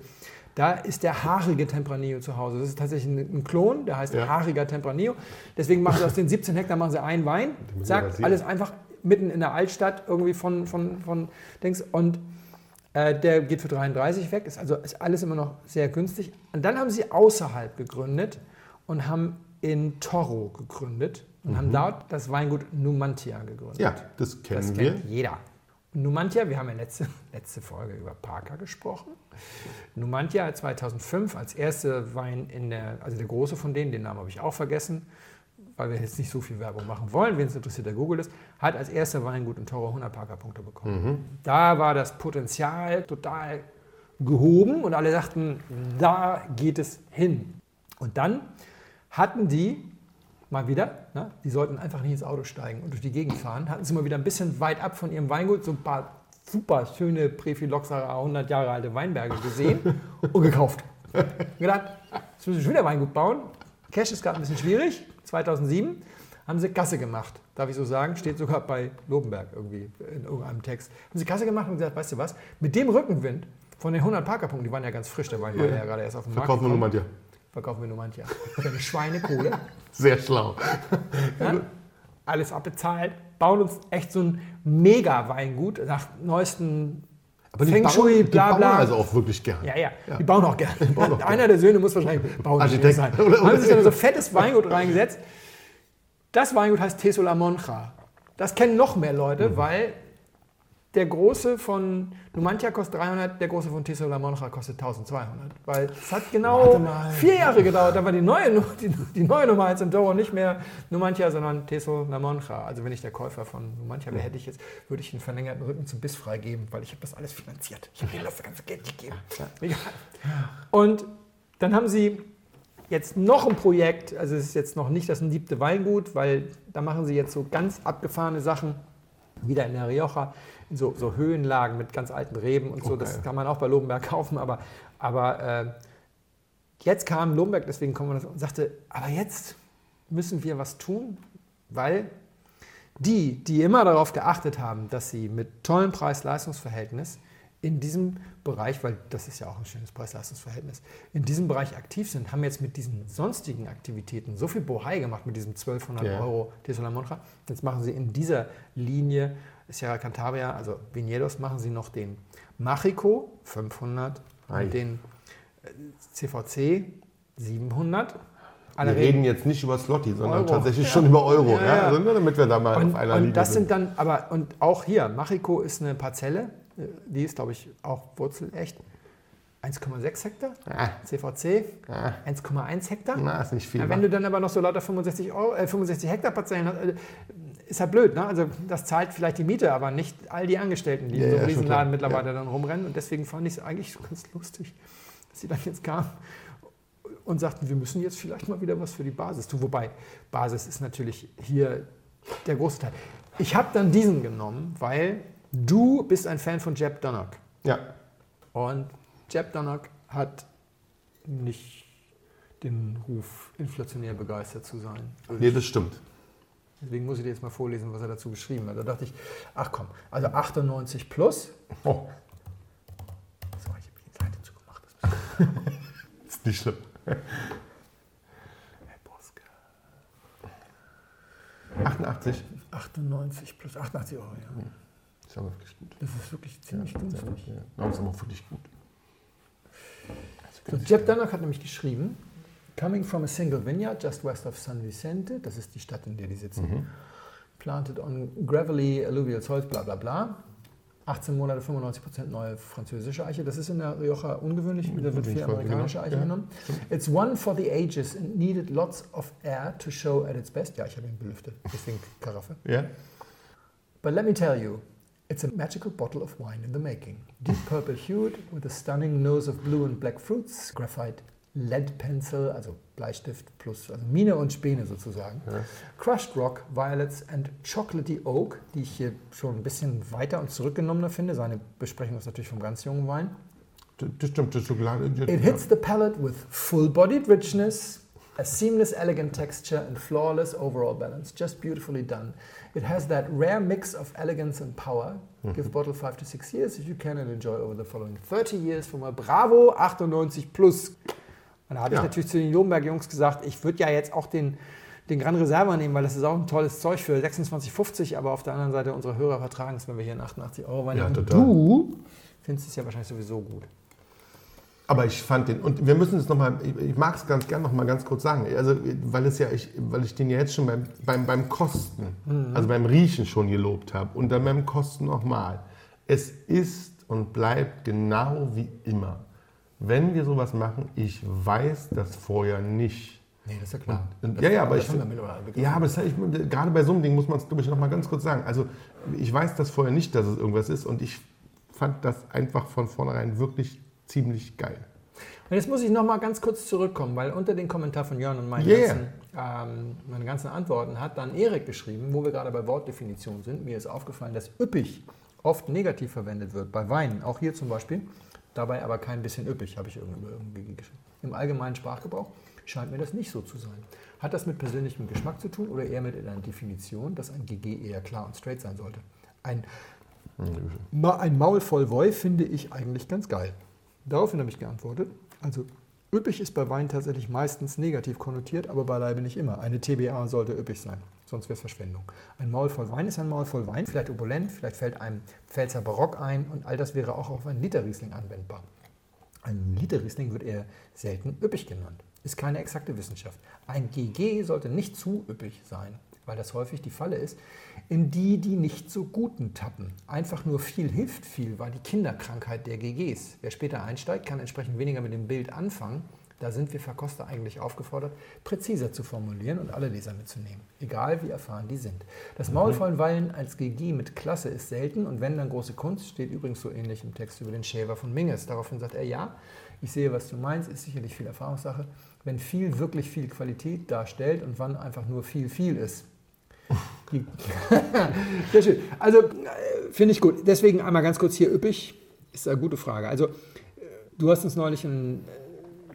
Da ist der haarige Tempranillo zu Hause. Das ist tatsächlich ein, Klon, der heißt Ja. haariger Tempranillo. Deswegen machen sie aus den 17 Hektar machen sie einen Wein. Sagt alles einfach mitten in der Altstadt irgendwie von, von, von Dings. Und äh, der geht für 33 weg. Ist also ist alles immer noch sehr günstig. Und dann haben sie außerhalb gegründet und haben in Toro gegründet und haben dort das Weingut Numantia gegründet. Mhm. Ja, das kennen das wir. kennt jeder. Und Numantia, wir haben ja letzte, letzte Folge über Parker gesprochen. Numantia hat 2005 als erste Wein in der, also der große von denen, den Namen habe ich auch vergessen, weil wir jetzt nicht so viel Werbung machen wollen, wen es interessiert, der Google ist, hat als erster Weingut in Toro 100 Parker-Punkte bekommen. Da war das Potenzial total gehoben und alle sagten, da geht es hin. Und dann hatten die mal wieder, ne, die sollten einfach nicht ins Auto steigen und durch die Gegend fahren, hatten sie mal wieder ein bisschen weit ab von ihrem Weingut so ein paar super schöne Prefiloxera 100 Jahre alte Weinberge gesehen und gekauft. Und gedacht, jetzt müssen wir schon wieder Weingut bauen. Cash ist gerade ein bisschen schwierig. 2007 haben sie Kasse gemacht. Darf ich so sagen? Steht sogar bei Lobenberg irgendwie in irgendeinem Text. Haben sie Kasse gemacht und gesagt, weißt du was? Mit dem Rückenwind von den 100 Parkerpunkten, die waren ja ganz frisch, der Wein war ja gerade erst auf dem Markt. Verkaufen wir nur gekommen. mal dir. Verkaufen wir nur manche. Für eine Schweinekohle. Sehr schlau. Ja? alles abbezahlt, bauen uns echt so ein Mega-Weingut nach neuesten Aber die Feng bauen, Shui, die bla bauen bla. also auch wirklich gern. Ja, ja, die bauen auch gerne. bauen auch Einer der Söhne muss wahrscheinlich Bauingenieur Architekt. sein. Haben sich dann so fettes Weingut reingesetzt. Das Weingut heißt Teso La Monja. Das kennen noch mehr Leute, weil der große von Numantia kostet 300, der große von Teso La Monja kostet 1200. Weil es hat genau vier Jahre gedauert, da war die neue, die, die neue Nummer 1 im Toro nicht mehr Numantia, sondern Teso La Monja. Also wenn ich der Käufer von Numantia wäre, hätte ich jetzt, würde ich einen verlängerten Rücken zum Biss freigeben, weil ich habe das alles finanziert. Ich habe denen das ganze Geld gegeben. Egal. Und dann haben sie jetzt noch ein Projekt, also es ist jetzt noch nicht das liebte Weingut, weil da machen sie jetzt so ganz abgefahrene Sachen, wieder in der Rioja, in so, so Höhenlagen mit ganz alten Reben und so. Das Okay. kann man auch bei Lobenberg kaufen, aber, aber äh, jetzt kam Lobenberg, deswegen kommen wir das und sagte, aber jetzt müssen wir was tun, weil die, die immer darauf geachtet haben, dass sie mit tollem Preis-Leistungs-Verhältnis in diesem Bereich, weil das ist ja auch ein schönes Preis-Leistungs-Verhältnis, in diesem Bereich aktiv sind, haben jetzt mit diesen sonstigen Aktivitäten so viel Bohai gemacht mit diesem 1200 Ja. Euro Tesla Montra. Jetzt machen sie in dieser Linie Sierra Cantabria, also Viñedos, machen sie noch den Machico 500 Ei. und den äh, CVC 700. Alle Wir reden jetzt nicht über Slotty, sondern Euro. tatsächlich schon über Euro. Ja, Ja, ja. Also nur damit wir da mal Und, auf einer und Linie das sind. dann, aber und auch hier, Machico ist eine Parzelle, äh, die ist, glaube ich, auch wurzelecht. 1,6 Hektar, Ah, CVC ah, 1,1 Hektar. na, ist nicht viel. Ja, wenn du dann aber noch so lauter 65, Euro, äh, 65 Hektar Parzellen hast, äh, ist halt blöd. Ne? Also das zahlt vielleicht die Miete, aber nicht all die Angestellten, die Ja, in so ja, einem schon Riesenladen mittlerweile dann rumrennen. Und deswegen fand ich es eigentlich ganz lustig, dass sie dann jetzt kamen und sagten, wir müssen jetzt vielleicht mal wieder was für die Basis tun. Wobei, Basis ist natürlich hier der große Teil. Ich habe dann diesen genommen, weil du bist ein Fan von Jeb Dunnock. ja, Und Jeb Dunnock hat nicht den Ruf, inflationär begeistert zu sein. nee, das stimmt. Deswegen muss ich dir jetzt mal vorlesen, was er dazu geschrieben hat. Da dachte ich, ach komm, also 98 plus. Oh, So, ich habe die Seite zugemacht. Das ist nicht schlimm. Herr Boska. 88 98 plus 88 Euro, ja. ist aber wirklich gut. Das ist wirklich ziemlich günstig. Ja, das ist aber wirklich gut. So, Jeb Dunnock hat nämlich geschrieben, Coming from a single vineyard just west of San Vicente, das ist die Stadt, in der die sitzen, planted on gravelly alluvial soils, bla bla bla. 18 Monate, 95% neue französische Eiche. Das ist in der Rioja ungewöhnlich, da wird viel amerikanische genau. Eiche Ja, genommen. It's one for the ages and needed lots of air to show at its best. Ja, ich habe ihn belüftet, deswegen Karaffe. Ja? But let me tell you, it's a magical bottle of wine in the making. Deep purple hued with a stunning nose of blue and black fruits, graphite lead pencil, also Bleistift plus also Mine und Späne sozusagen. Ja. Crushed rock, violets and chocolatey oak, die ich hier schon ein bisschen weiter und zurückgenommener finde. Seine Besprechung ist natürlich vom ganz jungen Wein. Das das stimmt, das Schokolade. It hits the palate with full-bodied richness, a seamless, elegant texture, and flawless overall balance. Just beautifully done. It has that rare mix of elegance and power. Give bottle five to six years if you can and enjoy over the following 30 years from a Bravo 98 plus. Und da habe ich Ja. natürlich zu den Lobenberg-Jungs gesagt, ich würde ja jetzt auch den, den Gran Reserva nehmen, weil das ist auch ein tolles Zeug für 26,50, aber auf der anderen Seite unsere Hörer vertragen es, wenn wir hier einen 88 Euro Wein Ja. Du findest es ja wahrscheinlich sowieso gut. Aber ich fand den, und wir müssen es nochmal, ich, ich mag es ganz gerne nochmal ganz kurz sagen, also weil es ja, ich, weil ich den ja jetzt schon beim, beim, beim Kosten, also beim Riechen schon gelobt habe und dann beim Kosten nochmal. Es ist und bleibt genau wie immer. Wenn wir sowas machen, ich weiß das vorher nicht. Nee, das ist ja klar. Und, Das- ja, ja, aber ich ja, aber das, ich, gerade bei so einem Ding muss man es, glaube ich, noch mal ganz kurz sagen. Also ich weiß das vorher nicht, dass es irgendwas ist und ich fand das einfach von vornherein wirklich ziemlich geil. Und jetzt muss ich noch mal ganz kurz zurückkommen, weil unter den Kommentar von Jörn und meinen Yeah. ganzen, ähm, meine ganzen Antworten hat dann Erik geschrieben, wo wir gerade bei Wortdefinition sind. Mir ist aufgefallen, dass üppig oft negativ verwendet wird, bei Weinen, auch hier zum Beispiel. Dabei aber kein bisschen üppig, habe ich irgendwie, geschrieben. Im allgemeinen Sprachgebrauch scheint mir das nicht so zu sein. Hat das mit persönlichem Geschmack zu tun oder eher mit einer Definition, dass ein GG eher klar und straight sein sollte? Ein, Ma- ein Maul voll Woi finde ich eigentlich ganz geil. Daraufhin habe ich geantwortet. Also üppig ist bei Wein tatsächlich meistens negativ konnotiert, aber beileibe nicht immer. Eine TBA sollte üppig sein. Sonst wäre es Verschwendung. Ein Maul voll Wein ist ein Maul voll Wein, vielleicht opulent, vielleicht fällt einem Pfälzer Barock ein und all das wäre auch auf einen Liter Riesling anwendbar. Ein Liter Riesling wird eher selten üppig genannt. Ist keine exakte Wissenschaft. Ein GG sollte nicht zu üppig sein, weil das häufig die Falle ist, in die die nicht so guten tappen. Einfach nur viel hilft viel, war die Kinderkrankheit der GGs. Wer später einsteigt, kann entsprechend weniger mit dem Bild anfangen da sind wir Verkoster eigentlich aufgefordert, präziser zu formulieren und alle Leser mitzunehmen, egal wie erfahren die sind. Das Maulvollen Wallen als GG mit Klasse ist selten und wenn dann große Kunst, steht übrigens so ähnlich im Text über den Schäfer von Minges. Daraufhin sagt er, ja, ich sehe, was du meinst, ist sicherlich viel Erfahrungssache. Wenn viel wirklich viel Qualität darstellt und wann einfach nur viel viel ist. Sehr schön. Also äh, finde ich gut. Deswegen einmal ganz kurz hier üppig. Ist eine gute Frage. Also äh, du hast uns neulich ein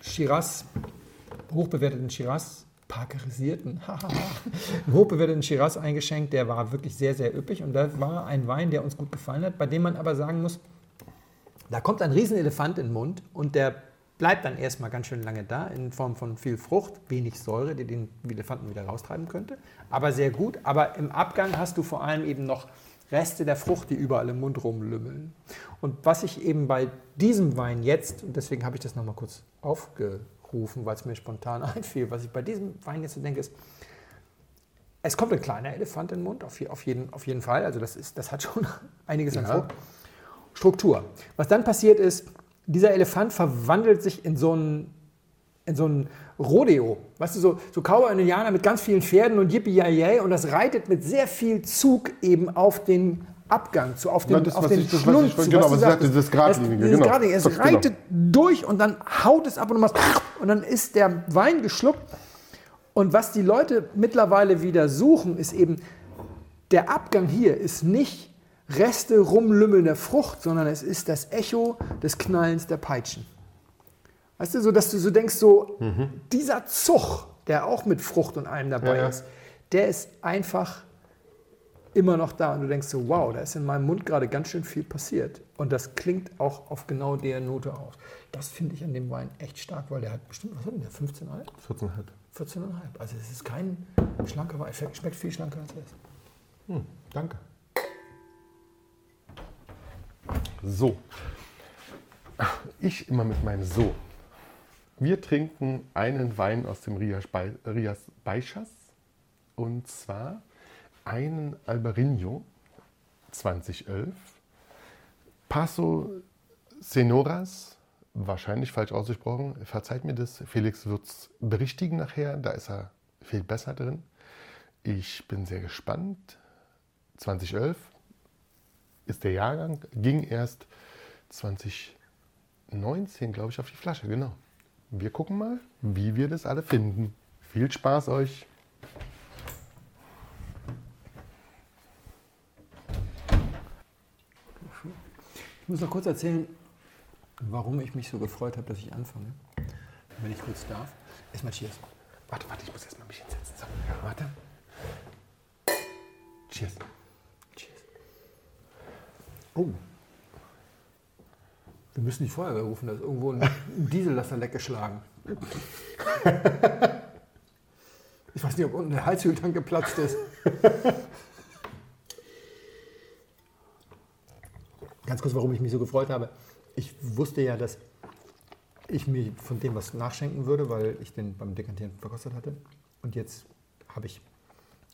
Shiraz, hochbewerteten Shiraz, parkerisierten, hochbewerteten Shiraz eingeschenkt. Der war wirklich sehr, sehr üppig und das war ein Wein, der uns gut gefallen hat, bei dem man aber sagen muss, da kommt ein Riesenelefant in den Mund und der bleibt dann erstmal ganz schön lange da in Form von viel Frucht, wenig Säure, die den Elefanten wieder raustreiben könnte, aber sehr gut. Aber im Abgang hast du vor allem eben noch Reste der Frucht, die überall im Mund rumlümmeln. Und was ich eben bei diesem Wein jetzt, und deswegen habe ich das nochmal kurz aufgerufen, weil es mir spontan einfiel, was ich bei diesem Wein jetzt so denke, ist, es kommt ein kleiner Elefant in den Mund, auf, jeden, auf jeden Fall. Also das, ist, das hat schon einiges an Frucht. Struktur. Was dann passiert ist, dieser Elefant verwandelt sich in so einen in so ein Rodeo. Weißt du, so, so Cowboy-Indianer mit ganz vielen Pferden und yippie yay und das reitet mit sehr viel Zug eben auf den Abgang, zu, auf den, das, auf den ich, das, Schlund ich, zu. Genau, was was sagte, das Gradlinige. Genau. Genau. Es Das- reitet durch und dann haut es ab und, machst, und dann ist der Wein geschluckt. Und was die Leute mittlerweile wieder suchen, ist eben, der Abgang hier ist nicht Reste rumlümmelnder Frucht, sondern es ist das Echo des Knallens der Peitschen. Weißt du, so dass du so denkst, so dieser Zug, der auch mit Frucht und allem dabei Ja, ist, der ist einfach immer noch da und du denkst so, wow, da ist in meinem Mund gerade ganz schön viel passiert. Und das klingt auch auf genau der Note aus. Das finde ich an dem Wein echt stark, weil der hat bestimmt, was hat denn der, 15,5? 14,5. 14,5. Also es ist kein schlanker Wein, Er schmeckt viel schlanker als das. Hm, danke. So. Ich immer mit meinem So. Wir trinken einen Wein aus dem Rias, Bei- Rias Baixas. Und zwar einen Albarino 2011. Paso Senoras, wahrscheinlich falsch ausgesprochen. Verzeiht mir das. Felix wird es berichtigen nachher. Da ist er viel besser drin. Ich bin sehr gespannt. 2011 ist der Jahrgang, ging erst 2019, glaube ich, auf die Flasche, genau. Wir gucken mal, wie wir das alle finden. Viel Spaß euch. Ich muss noch kurz erzählen, warum ich mich so gefreut habe, dass ich anfange. Wenn ich kurz darf. Erstmal Cheers. Warte, warte, ich muss erst mal mich hinsetzen. So, warte. Cheers. Cheers. Oh, Wir müssen die Feuerwehr rufen, da ist irgendwo ein Diesellaster weggeschlagen. Ich weiß nicht, ob unten der Heizöltank geplatzt ist. Ganz kurz, warum ich mich so gefreut habe. Ich wusste ja, dass ich mir von dem was nachschenken würde, weil ich den beim Dekantieren verkostet hatte. Und jetzt habe ich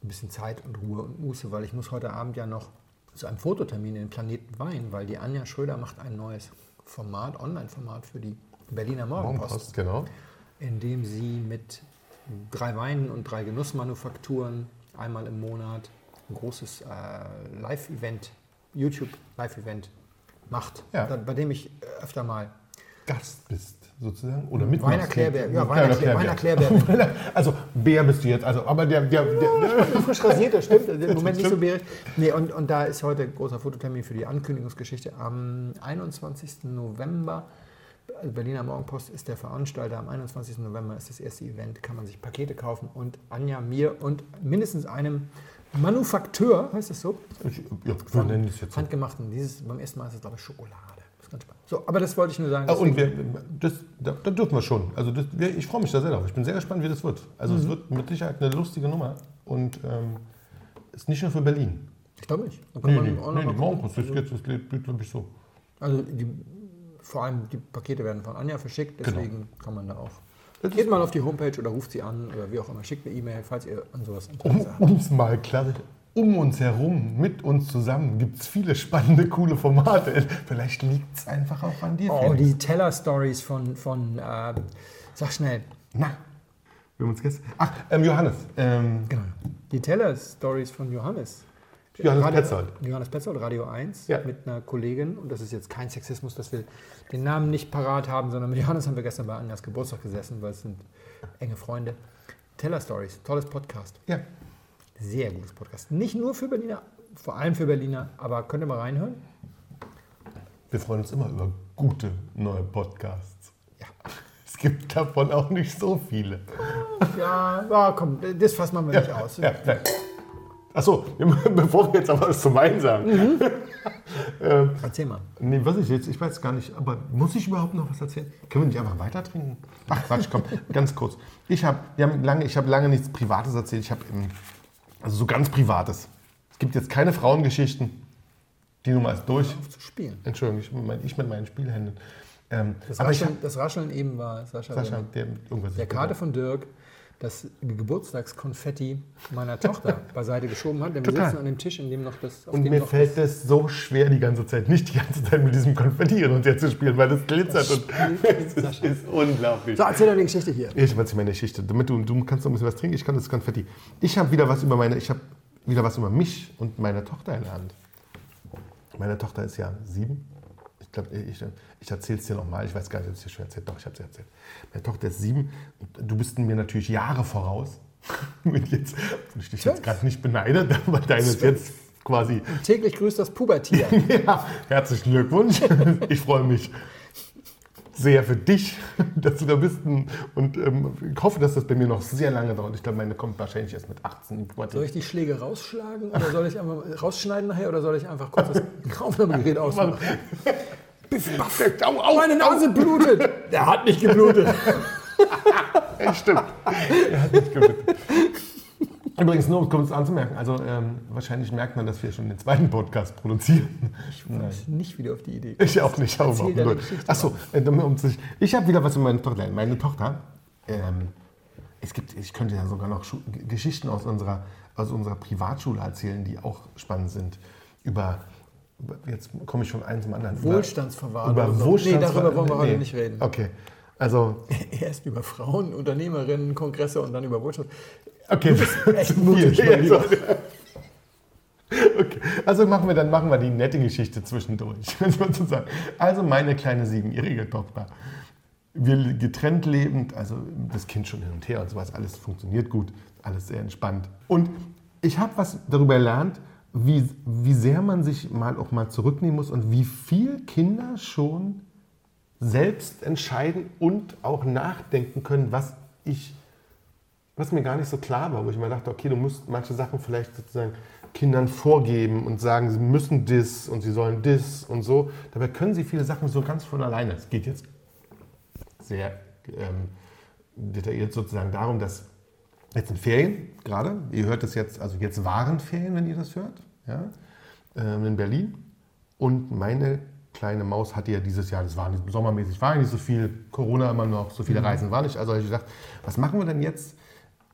ein bisschen Zeit und Ruhe und Muße, weil ich muss heute Abend ja noch zu einem Fototermin in den Planeten Wein, weil die Anja Schröder macht ein neues Format, Online-Format für die Berliner Morgenpost Morgenpost, genau. indem sie mit drei Weinen und drei Genussmanufakturen einmal im Monat ein großes äh, Live-Event, YouTube-Live-Event macht, Ja. bei dem ich öfter mal Gast bist, sozusagen. Oder mitmachst. Weinerklärberg, ja, Kleiner Weiner- Weinerklärberg. Weinerklärberg. Also, Bär bist du jetzt. Also, aber der, der, der, frisch rasiert, das stimmt. Im Moment nicht so bärig. Nee, und, und da ist heute ein großer Fototermin für die Ankündigungsgeschichte. Am 21. November, also Berliner Morgenpost ist der Veranstalter. Am 21. November ist das erste Event. Kann man sich Pakete kaufen und Anja, mir und mindestens einem Manufakteur, heißt das so? ich, ja, wir nennen das jetzt so. Handgemachten. Dieses, beim ersten Mal ist es, glaube ich, Schokolade. Ganz spannend. So, aber das wollte ich nur sagen. Ah, Und wir, das, da, da dürfen wir schon. Also das, wir, ich freue mich da sehr drauf. Ich bin sehr gespannt, wie das wird. Also Mhm. es wird mit Sicherheit eine lustige Nummer. Und ähm, ist nicht nur für Berlin. Ich glaube nicht. Da kann Nee, man nee, auch noch nee, die gucken. Morgenkurs, das geht, das geht, glaube ich, so. Also die, vor allem die Pakete werden von Anja verschickt, Genau. deswegen kann man da auch. Das Geht mal auf die Homepage oder ruft sie an oder wie auch immer. Schickt eine E-Mail, falls ihr an sowas Um Interesse habt. uns mal klar, um uns herum, mit uns zusammen, gibt es viele spannende, coole Formate. Vielleicht liegt es einfach auch an dir. Oh, Felix. die Teller-Stories von, von äh, sag schnell, Na, wir haben uns gestern. Ach, ähm, Johannes. Ähm, genau. Die Teller-Stories von Johannes. Johannes Radio, Petzold. Johannes Petzold, Radio 1, Ja. mit einer Kollegin. Und das ist jetzt kein Sexismus, dass wir den Namen nicht parat haben, sondern mit Johannes haben wir gestern bei Anjas Geburtstag gesessen, weil es sind enge Freunde. Teller Stories, tolles Podcast. Ja, Sehr gutes Podcast. Nicht nur für Berliner, vor allem für Berliner, aber könnt ihr mal reinhören? wir freuen uns immer über gute neue Podcasts. Ja. Es gibt davon auch nicht so viele. Ja, ja komm, das fassen wir mal nicht aus. Ja, ja. Achso, bevor wir jetzt aber was zum Wein sagen. ähm, Erzähl mal. nee, was ich jetzt, ich weiß gar nicht, aber muss ich überhaupt noch was erzählen? Können wir nicht einfach weiter trinken? Ach Quatsch, komm, ganz kurz. Ich habe lange, ich hab lange nichts Privates erzählt. Ich habe, also so ganz Privates. Es gibt jetzt keine Frauengeschichten. Die Nummer ist durch. Auf zu spielen. Entschuldigung, ich, mein- ich mit meinen Spielhänden. Ähm, Das aber ich Rascheln, habe das Rascheln eben war Sascha, Sascha, der, der Karte von Dirk das Geburtstagskonfetti meiner Tochter beiseite geschoben hat. Denn wir sitzen an dem Tisch, in dem noch das. Und mir fällt es so schwer die ganze Zeit, nicht die ganze Zeit mit diesem Konfetti hin und her zu spielen, weil das glitzert und es ist, ist unglaublich. So, erzähl die Geschichte hier. Ich erzähle meine Geschichte, damit du, du kannst noch ein bisschen was trinken, ich kann das Konfetti. Ich habe wieder was über meine, ich habe wieder was über mich und meine Tochter erlernt. Meine Tochter ist ja sieben. Ich glaube, ich, ich erzähle es dir nochmal. Ich weiß gar nicht, ob ich es dir schon erzählt Doch, ich habe es dir erzählt. Meine Tochter ist sieben. Und du bist mir natürlich Jahre voraus. Und jetzt, ich dich jetzt gerade nicht beneide, weil deine ist jetzt quasi Täglich grüßt das Pubertier. ja, herzlichen Glückwunsch. Ich freue mich sehr für dich, dass du da bist. Und ähm, ich hoffe, dass das bei mir noch sehr lange dauert. Ich glaube, meine kommt wahrscheinlich erst mit 18 in die Soll ich die Schläge rausschlagen oder soll ich einfach rausschneiden nachher oder soll ich einfach kurz das Aufnahmegerät ausmachen? Biff, baff. Au, au, Meine Nase blutet. Der hat nicht geblutet. Stimmt. Er hat nicht geblutet. Übrigens, nur um es anzumerken, also ähm, wahrscheinlich merkt man, dass wir schon den zweiten Podcast produzieren. Nein. Ich nicht wieder auf die Idee. Ich auch nicht. Erzähl deine. Geschichte Achso, äh, um sich- ich habe wieder was über meine Tochter. Meine Tochter, ähm, es gibt, ich könnte ja sogar noch Schu Geschichten aus unserer, aus unserer Privatschule erzählen, die auch spannend sind. Über, jetzt komme ich von einem zum anderen. Wohlstandsverwahrung. Über, über so. Wohlstandsver- Nee, darüber wollen wir heute nee. nicht reden. Okay, also, Erst über Frauen, Unternehmerinnen, Kongresse und dann über Wohlstand. Okay. echt mutig, mein Lieber. Okay, also machen wir dann machen wir die nette Geschichte zwischendurch, sozusagen. Also meine kleine siebenjährige Tochter. Wir getrennt lebend, also das Kind schon hin und her und sowas, alles funktioniert gut, alles sehr entspannt. Und ich habe was darüber gelernt, wie, wie sehr man sich mal auch mal zurücknehmen muss und wie viel Kinder schon selbst entscheiden und auch nachdenken können, was ich was mir gar nicht so klar war, wo ich mir dachte, okay, du musst manche Sachen vielleicht sozusagen Kindern vorgeben und sagen, sie müssen das und sie sollen das und so. Dabei können sie viele Sachen so ganz von alleine. Es geht jetzt sehr ähm, detailliert sozusagen darum, dass jetzt sind Ferien gerade, ihr hört es jetzt, also jetzt waren Ferien, wenn ihr das hört, ja, ähm, in Berlin. Und meine kleine Maus hatte ja dieses Jahr, das war nicht, sommermäßig, war nicht so viel, Corona immer noch, so viele Reisen war nicht. Also habe ich gesagt, was machen wir denn jetzt?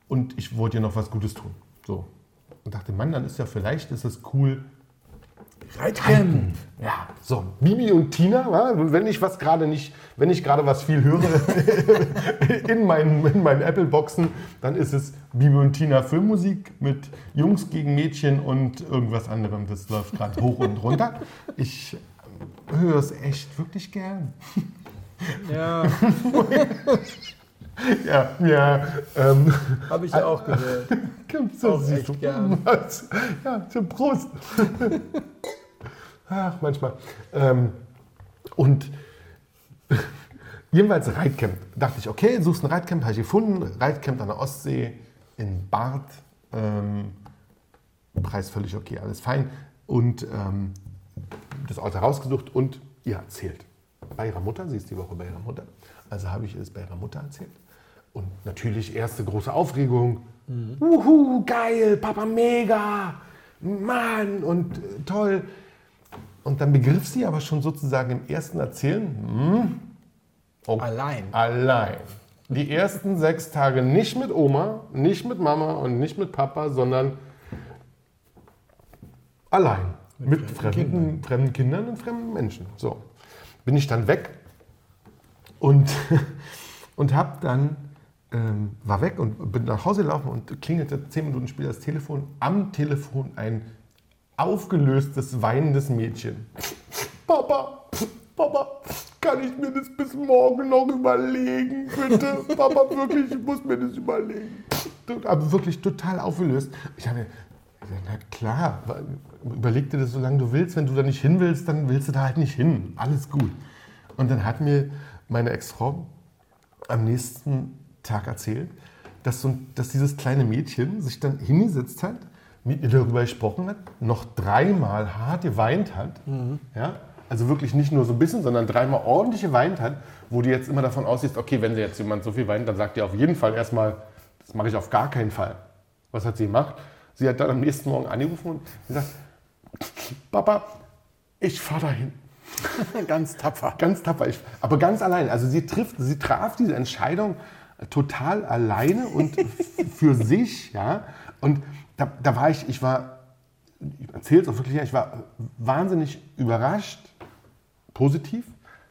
Und ich wollte ihr noch was Gutes tun. So. Und dachte, Mann, dann ist ja vielleicht ist es cool, Reitcamp. ja, so Bibi und Tina, wa? wenn ich was gerade nicht, wenn ich gerade was viel höre in meinen, in meinen Apple-Boxen, dann ist es Bibi und Tina Filmmusik mit Jungs gegen Mädchen und irgendwas anderem. Das läuft gerade hoch und runter. Ich höre es echt wirklich gern. Ja, Ja, ja. Ähm, habe ich ja auch gehört. so Auch siehst echt gern. Was? Ja, zum Prost. Ach, manchmal. Ähm, und jedenfalls Reitcamp. Dachte ich, okay, suchst ein Reitcamp, habe ich gefunden. Reitcamp an der Ostsee in Barth. Ähm, Preis völlig okay, alles fein. Und ähm, das Auto rausgesucht und ihr erzählt. Bei ihrer Mutter, sie ist die Woche bei ihrer Mutter. Also habe ich es bei ihrer Mutter erzählt. Und natürlich erste große Aufregung. Wuhu, geil, Papa mega. Mann und äh, toll. Und dann begriff sie aber schon sozusagen im ersten Erzählen, hm, oh, Allein. Allein. Die ersten sechs Tage nicht mit Oma, nicht mit Mama und nicht mit Papa, sondern allein. Mit, fremden, fremden Kindern und fremden Menschen. So. Bin ich dann weg und, und hab dann, ähm, war weg und bin nach Hause gelaufen und klingelte zehn Minuten später das Telefon. Am Telefon ein aufgelöstes, weinendes Mädchen. Papa, Papa, kann ich mir das bis morgen noch überlegen, bitte? Papa, wirklich, ich muss mir das überlegen. Aber wirklich total aufgelöst. Ich habe na klar, überleg dir das so lange du willst. Wenn du da nicht hin willst, dann willst du da halt nicht hin. Alles gut. Und dann hat mir meine Ex-Frau am nächsten Tag erzählt, dass, so, dass dieses kleine Mädchen sich dann hingesetzt hat, mit ihr darüber gesprochen hat, noch dreimal hart geweint hat. Ja? Also wirklich nicht nur so ein bisschen, sondern dreimal ordentlich geweint hat, wo du jetzt immer davon ausgehst, okay, wenn sie jetzt jemand so viel weint, dann sagt ihr auf jeden Fall erstmal, das mache ich auf gar keinen Fall. Was hat sie gemacht? Sie hat dann am nächsten Morgen angerufen und gesagt, Papa, ich fahre dahin. Ganz tapfer. Ganz tapfer. Ich, aber ganz allein. Also sie trifft, sie traf diese Entscheidung total alleine und für sich, ja. Und da, da war ich, ich war, ich erzähle es auch wirklich, ich war wahnsinnig überrascht, positiv,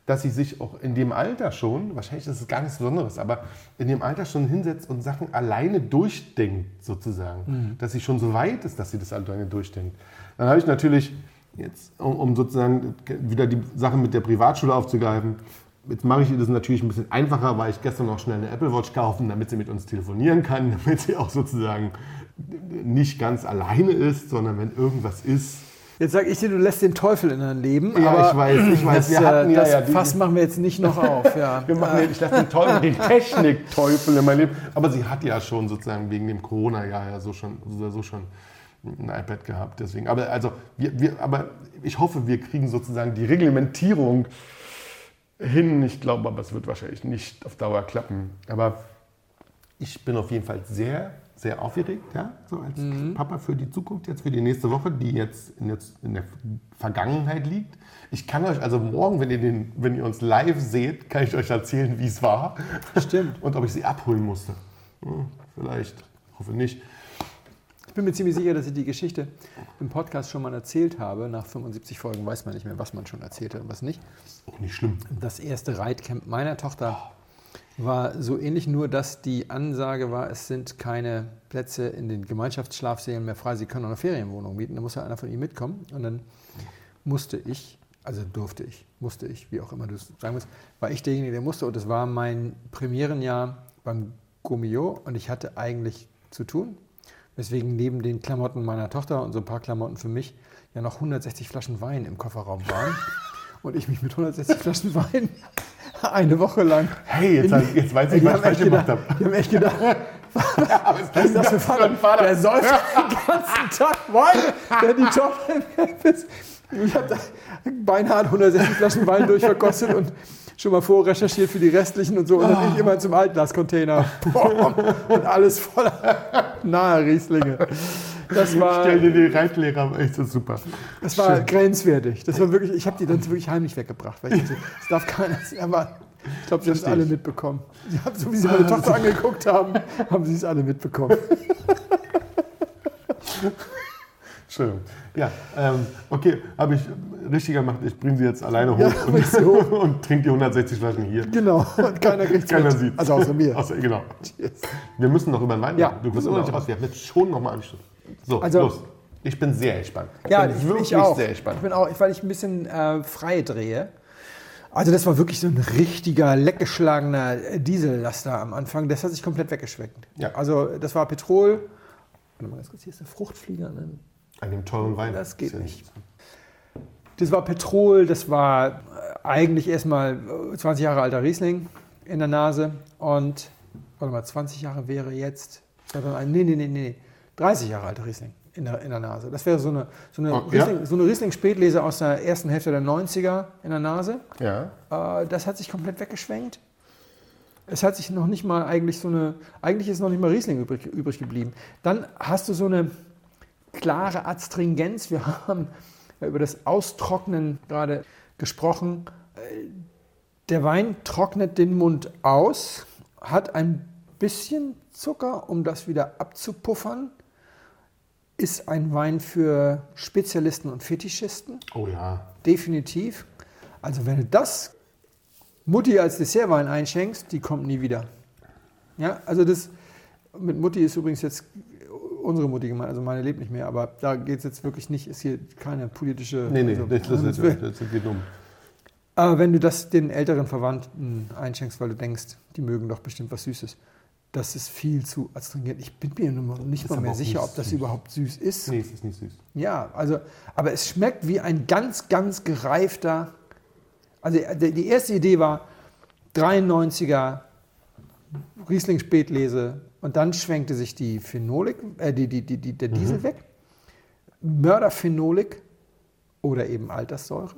dass sie sich auch in dem Alter schon, wahrscheinlich ist es gar nichts Besonderes, aber in dem Alter schon hinsetzt und Sachen alleine durchdenkt, sozusagen. Dass sie schon so weit ist, dass sie das alleine durchdenkt. Dann habe ich natürlich jetzt, um, um sozusagen wieder die Sache mit der Privatschule aufzugreifen, jetzt mache ich ihr das natürlich ein bisschen einfacher, weil ich gestern noch schnell eine Apple Watch kaufen, damit sie mit uns telefonieren kann, damit sie auch sozusagen nicht ganz alleine ist, sondern wenn irgendwas ist, Jetzt sage ich dir, du lässt den Teufel in dein Leben. Ja, aber ich weiß, ich weiß. Das, Wir hatten äh, ja, das ja die- Fass machen wir jetzt nicht noch auf. Ja. Wir machen, ich lasse den Teufel, den Technikteufel in mein Leben. Aber sie hat ja schon sozusagen wegen dem Corona-Jahr ja so schon, so, so schon ein iPad gehabt. Deswegen. Aber, also, wir, wir, aber ich hoffe, wir kriegen sozusagen die Reglementierung hin. Ich glaube aber, es wird wahrscheinlich nicht auf Dauer klappen. Aber ich bin auf jeden Fall sehr, sehr aufgeregt, ja, so als Papa für die Zukunft jetzt, für die nächste Woche, die jetzt in, jetzt in der Vergangenheit liegt. Ich kann euch also morgen, wenn ihr, den, wenn ihr uns live seht, kann ich euch erzählen, wie es war. Stimmt. Und ob ich sie abholen musste. Hm, vielleicht, hoffe nicht. Ich bin mir ziemlich sicher, dass ich die Geschichte im Podcast schon mal erzählt habe. Nach 75 Folgen weiß man nicht mehr, was man schon erzählt hat und was nicht. Auch nicht schlimm. Das erste Reitcamp meiner Tochter war so ähnlich, nur dass die Ansage war, es sind keine Plätze in den Gemeinschaftsschlafsälen mehr frei, sie können auch eine Ferienwohnung mieten. Da muss ja einer von ihnen mitkommen. Und dann musste ich, also durfte ich, musste ich, wie auch immer du es sagen musst, war ich derjenige, der musste. Und das war mein Premierenjahr beim Gomio und ich hatte eigentlich zu tun. Weswegen neben den Klamotten meiner Tochter und so ein paar Klamotten für mich ja noch 160 Flaschen Wein im Kofferraum waren. Und ich mich mit 160 Flaschen Wein eine Woche lang. Hey, jetzt, in- jetzt weiß ich, was ich falsch gemacht habe. Die haben echt gedacht, was ist das für ein Vater? Der säuft den ganzen Tag Wein, der die Tochter im Camp ist. Ich habe da beinahe 160 Flaschen Wein durchverkostet und schon mal vorrecherchiert für die restlichen und so. Und dann ich immer zum Altglascontainer. Und alles voller nahe Rieslinge. Das war, Stell dir die Reitlehrer, echt so super. das war grenzwertig. Das war wirklich, ich habe die dann wirklich heimlich weggebracht. Weil ich dachte, das darf keiner sehen. Aber ich glaube, sie haben es alle mitbekommen. Sie haben, so wie sie meine Tochter angeguckt haben, haben sie es alle mitbekommen. Schön. Ja, ähm, okay, habe ich richtig gemacht. Ich bringe sie jetzt alleine hoch Ja, und, hoch. und trinke die 160 Flaschen hier. Genau. Und keiner kriegt Keiner mit. sieht Also außer mir. Außer, genau. Yes. Wir müssen noch über den Wein Ja, reden. Du bist immer noch nicht raus. Wir haben jetzt schon nochmal angeschlossen. So, Also- los. Ich bin sehr gespannt. Ja, bin ich, wirklich ich auch. sehr gespannt. Ich bin auch, weil ich ein bisschen äh, frei drehe. Also das war wirklich so ein richtiger, leckgeschlagener Diesellaster am Anfang. Das hat sich komplett weggeschmeckt. Ja. Also das war Petrol. Warte mal ganz kurz, hier ist eine Fruchtflieger. An dem teuren Wein. Das geht Ist ja nicht. Das war Petrol, das war äh, eigentlich erstmal äh, 20 Jahre alter Riesling in der Nase. Und, warte mal, 20 Jahre wäre jetzt, nee, nee, nee, nee, 30 Jahre alter Riesling in der, in der Nase. Das wäre so eine, so eine Oh, ja? Riesling, so eine Riesling-Spätlese aus der ersten Hälfte der 90er in der Nase. Ja. Äh, das hat sich komplett weggeschwenkt. Es hat sich noch nicht mal eigentlich so eine, eigentlich ist noch nicht mal Riesling übrig, übrig geblieben. Dann hast du so eine klare Astringenz. Wir haben über das Austrocknen gerade gesprochen. Der Wein trocknet den Mund aus, hat ein bisschen Zucker, um das wieder abzupuffern. Ist ein Wein für Spezialisten und Fetischisten. Oh ja. Definitiv. Also wenn du das Mutti als Dessertwein einschenkst, die kommt nie wieder. Ja, also das mit Mutti ist übrigens jetzt unsere Mutti gemeint, also meine lebt nicht mehr, aber da geht es jetzt wirklich nicht, ist hier keine politische. Nee, nee, also, das, das, das, das, geht um. Aber wenn du das den älteren Verwandten einschenkst, weil du denkst, die mögen doch bestimmt was Süßes, das ist viel zu astringent. Ich bin mir nicht mal mehr sicher, ob das süß. überhaupt süß ist. Nee, es ist nicht süß. Ja, also, aber es schmeckt wie ein ganz, ganz gereifter. Also die die erste Idee war 93er Riesling Spätlese und dann schwenkte sich die Phenolik, äh, die, die, die, der Diesel weg. Mörderphenolik oder eben Alterssäure.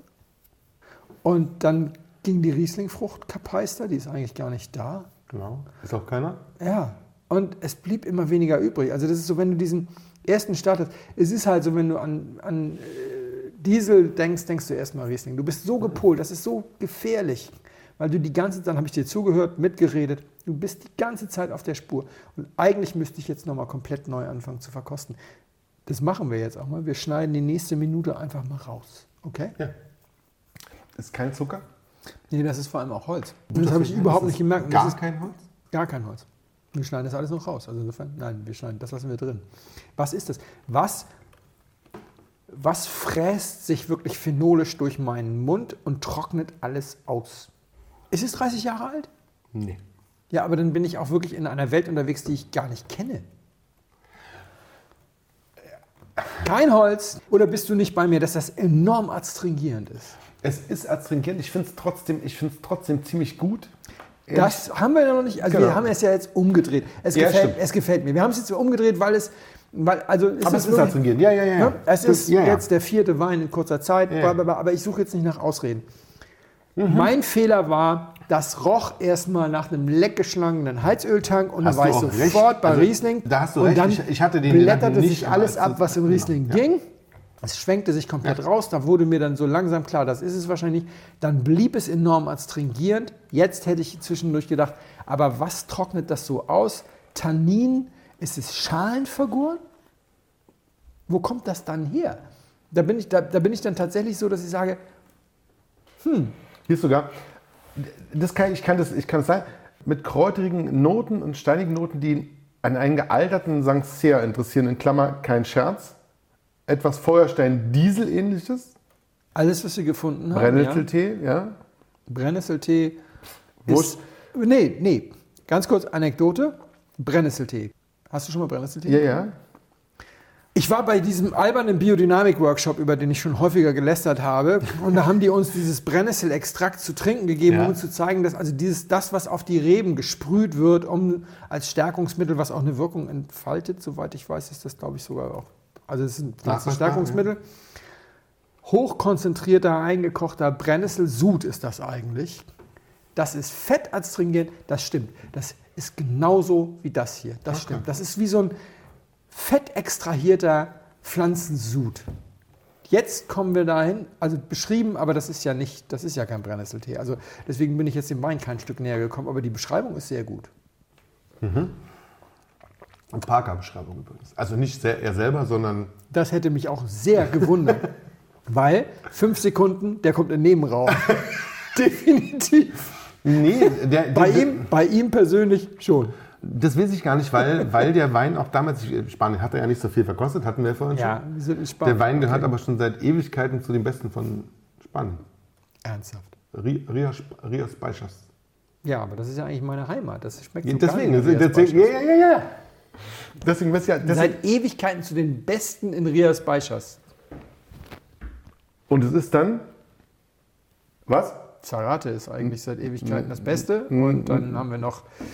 Und dann ging die Rieslingfrucht Kapeister, die ist eigentlich gar nicht da. Genau. Ist auch keiner? Ja, und es blieb immer weniger übrig. Also das ist so, wenn du diesen ersten Start hast, es ist halt so, wenn du an, an äh, Diesel denkst, denkst du erstmal Riesling. Du bist so gepolt, das ist so gefährlich, weil du die ganze Zeit, habe ich dir zugehört, mitgeredet, du bist die ganze Zeit auf der Spur. Und eigentlich müsste ich jetzt nochmal komplett neu anfangen zu verkosten. Das machen wir jetzt auch mal. Wir schneiden die nächste Minute einfach mal raus. Okay? Ja. Ist kein Zucker? Nee, das ist vor allem auch Holz. Und das habe ich überhaupt nicht gemerkt. Gar kein Holz? Gar kein Holz. Wir schneiden das alles noch raus. Also insofern, nein, wir schneiden, das lassen wir drin. Was ist das? Was, was fräst sich wirklich phenolisch durch meinen Mund und trocknet alles aus? Ist es 30 Jahre alt? Nee. Ja, aber dann bin ich auch wirklich in einer Welt unterwegs, die ich gar nicht kenne. Kein Holz. Oder bist du nicht bei mir, dass das enorm adstringierend ist? Es ist astringent. Ich finde es trotzdem, ich trotzdem ziemlich gut. Das haben wir ja noch nicht. Also Genau. wir haben es ja jetzt umgedreht. Es, Ja, gefällt, es gefällt mir. Wir haben es jetzt umgedreht, weil es, weil also Aber es ist astringent. Ja, ja, ja. Es ist ja, ja. jetzt der vierte Wein in kurzer Zeit, aber ich suche jetzt nicht nach Ausreden. Mhm. Mein Fehler war, das roch erstmal nach einem leckgeschlagenen Heizöltank und dann Hast war du ich sofort recht. bei Also, Riesling. da hast du und recht. dann Ich- ich hatte den blätterte sich alles es ab, was im Riesling ja. ging. Es schwenkte sich komplett raus, da wurde mir dann so langsam klar, das ist es wahrscheinlich. Dann blieb es enorm adstringierend. Jetzt hätte ich zwischendurch gedacht, aber was trocknet das so aus? Tannin, ist es schalenvergoren? Wo kommt das dann her? Da bin ich, da, da bin ich dann tatsächlich so, dass ich sage, Hier ist sogar, das kann, ich, kann das, ich kann es sagen, mit kräuterigen Noten und steinigen Noten, die an einen gealterten Sancerre interessieren, in Klammer kein Scherz. Etwas Feuerstein-Diesel-ähnliches, alles, was wir gefunden haben. Brennnesseltee, ja. Ja? Brennnesseltee ist. Nee, nee. Ganz kurz Anekdote. Brennnesseltee. Hast du schon mal Brennnesseltee? Ja, ja. Ich war bei diesem albernen Biodynamik-Workshop, über den ich schon häufiger gelästert habe. Und da haben die uns dieses Brennnesselextrakt zu trinken gegeben, Ja. um uns zu zeigen, dass also dieses, das, was auf die Reben gesprüht wird, um als Stärkungsmittel, was auch eine Wirkung entfaltet, soweit ich weiß, ist das, glaube ich, sogar auch. Also es ist ein Pflanzenstärkungsmittel. Hochkonzentrierter, eingekochter Brennnesselsud ist das eigentlich. Das ist fettadstringent, das stimmt. Das ist genauso wie das hier. Das stimmt. Das ist wie so ein fettextrahierter Pflanzensud. Jetzt kommen wir dahin, also beschrieben, aber das ist ja nicht, das ist ja kein Brennnesseltee. Also deswegen bin ich jetzt dem Wein kein Stück näher gekommen, aber die Beschreibung ist sehr gut. Und Parker-Beschreibung übrigens. Also nicht er selber, sondern Das hätte mich auch sehr gewundert, weil fünf Sekunden, der kommt in den Nebenraum. Definitiv. Nee, der, Bei der, ihm, bei ihm persönlich schon. Das weiß ich gar nicht, weil, weil der Wein auch damals, Spanien hat er ja nicht so viel verkostet, hatten wir vorhin Ja, schon. Der. Wein gehört aber schon seit Ewigkeiten zu den besten von Spanien. Ernsthaft. Ri- Rias, Rias Baixas. Ja, aber das ist ja eigentlich meine Heimat. Das schmeckt so Deswegen, gar nicht Rias deswegen, ja, ja, ja, ja. Deswegen, was ja, deswegen, Seit Ewigkeiten zu den Besten in Rias Baixas. und es ist dann, was? Zarate ist eigentlich seit Ewigkeiten das Beste. Und dann haben wir noch, äh,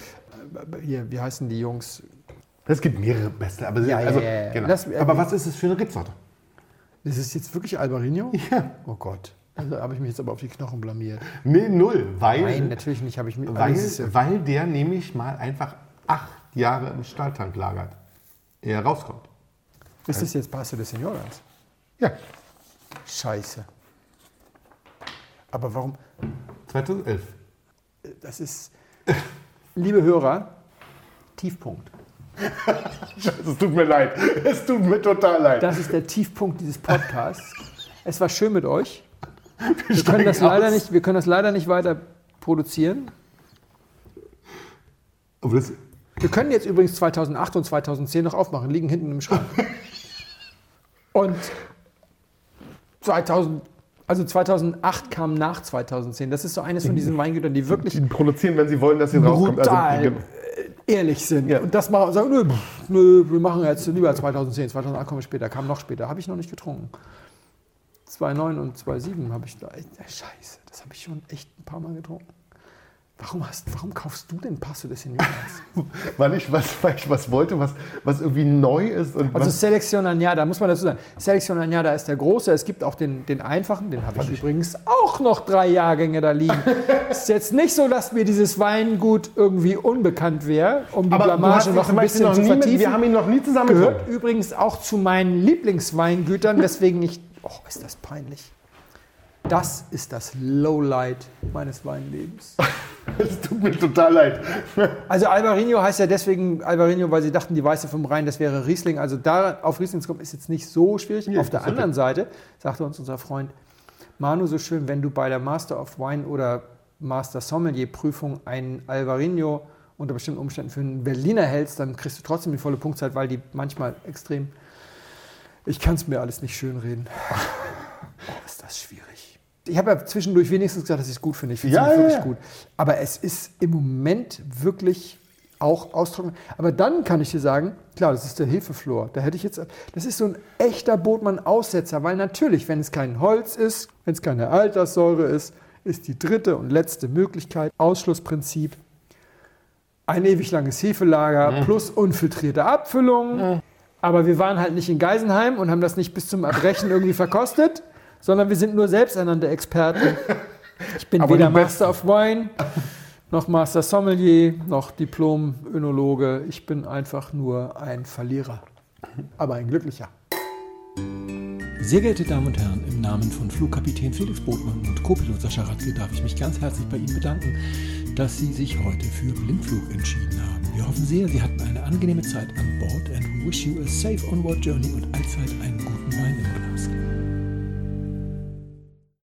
hier, wie heißen die Jungs? Es gibt mehrere beste, aber, Ja, also, ja, ja. Genau. Das- äh, aber was ist es für eine Rebsorte? Ist es jetzt wirklich Albarino? Ja. Oh Gott. Also habe ich mich jetzt aber auf die Knochen blamiert. Nee, null, weil, Nein, natürlich nicht. Habe ich mit. weil, weil der nämlich mal einfach acht Jahre im Stahltank lagert, ehe er rauskommt. Ist das jetzt Paso de Señoras? Ja, Scheiße. Aber warum? 2011. Das ist, liebe Hörer, Tiefpunkt. Es tut mir leid. Es tut mir total leid. Das ist der Tiefpunkt dieses Podcasts. Es war schön mit euch. Wir können steigen das leider nicht, wir können das leider nicht weiter produzieren. Aber das, Wir können jetzt übrigens 2008 und 2010 noch aufmachen, liegen hinten im Schrank. Und 2000, also 2008 kam nach 2010. Das ist so eines von diesen Weingütern, die wirklich die produzieren, wenn sie wollen, dass sie rauskommt. brutal Also, ehrlich sind. Und das machen, sagen, nö, nö, wir machen jetzt lieber 2010, 2008 kommen wir später, kam noch später, habe ich noch nicht getrunken. 2009 und 2007 habe ich da, scheiße, das habe ich schon echt ein paar Mal getrunken. Warum, hast, warum kaufst du denn Passo de Señoras? weil, ich was, weil ich was wollte, was, was irgendwie neu ist. Und Also was, Selection Añada, muss man dazu sagen. Selection Añada ist der große. Es gibt auch den, den einfachen, den habe ich übrigens auch noch drei Jahrgänge da liegen. Es ist jetzt nicht so, dass mir dieses Weingut irgendwie unbekannt wäre, um die aber Blamage noch ein bisschen noch zu nie mit, vertiefen. Wir haben ihn noch nie zusammen gehört übrigens auch zu meinen Lieblingsweingütern, weswegen ich. Oh, ist das peinlich. Das ist das Lowlight meines Weinlebens. Es tut mir total leid. Also Albarino heißt ja deswegen Albarino, weil sie dachten, die Weiße vom Rhein, das wäre Riesling. Also da auf Riesling zu kommen, ist jetzt nicht so schwierig. Nee, auf der ist okay. anderen Seite sagte uns unser Freund Manu so schön, wenn du bei der Master of Wine oder Master Sommelier Prüfung einen Albarino unter bestimmten Umständen für einen Berliner hältst, dann kriegst du trotzdem die volle Punktzeit, weil die manchmal extrem. Ich kann es mir alles nicht schönreden. Oh, ist das schwierig. Ich habe ja zwischendurch wenigstens gesagt, dass ich es gut finde. Ich finde es Ja, ja, wirklich ja. gut. Aber es ist im Moment wirklich auch austrocknen. Aber dann kann ich dir sagen, klar, das ist der Hefeflor. Da hätte ich jetzt, das ist so ein echter Botmann-Aussetzer, weil natürlich, wenn es kein Holz ist, wenn es keine Alterssäure ist, ist die dritte und letzte Möglichkeit, Ausschlussprinzip, ein ewig langes Hefelager plus unfiltrierte Abfüllung. Aber wir waren halt nicht in Geisenheim und haben das nicht bis zum Erbrechen irgendwie verkostet, sondern wir sind nur selbsteinander Experten. Ich bin Aber weder Master of Wine, noch Master Sommelier, noch Diplom-Önologe. Ich bin einfach nur ein Verlierer, aber ein glücklicher. Sehr geehrte Damen und Herren, im Namen von Flugkapitän Felix Botmann und Co-Pilot Sascha Radke darf ich mich ganz herzlich bei Ihnen bedanken, dass Sie sich heute für Blindflug entschieden haben. Wir hoffen sehr, Sie hatten eine angenehme Zeit an Bord and we wish you a safe onward journey und allzeit einen guten Wein im Gepäck.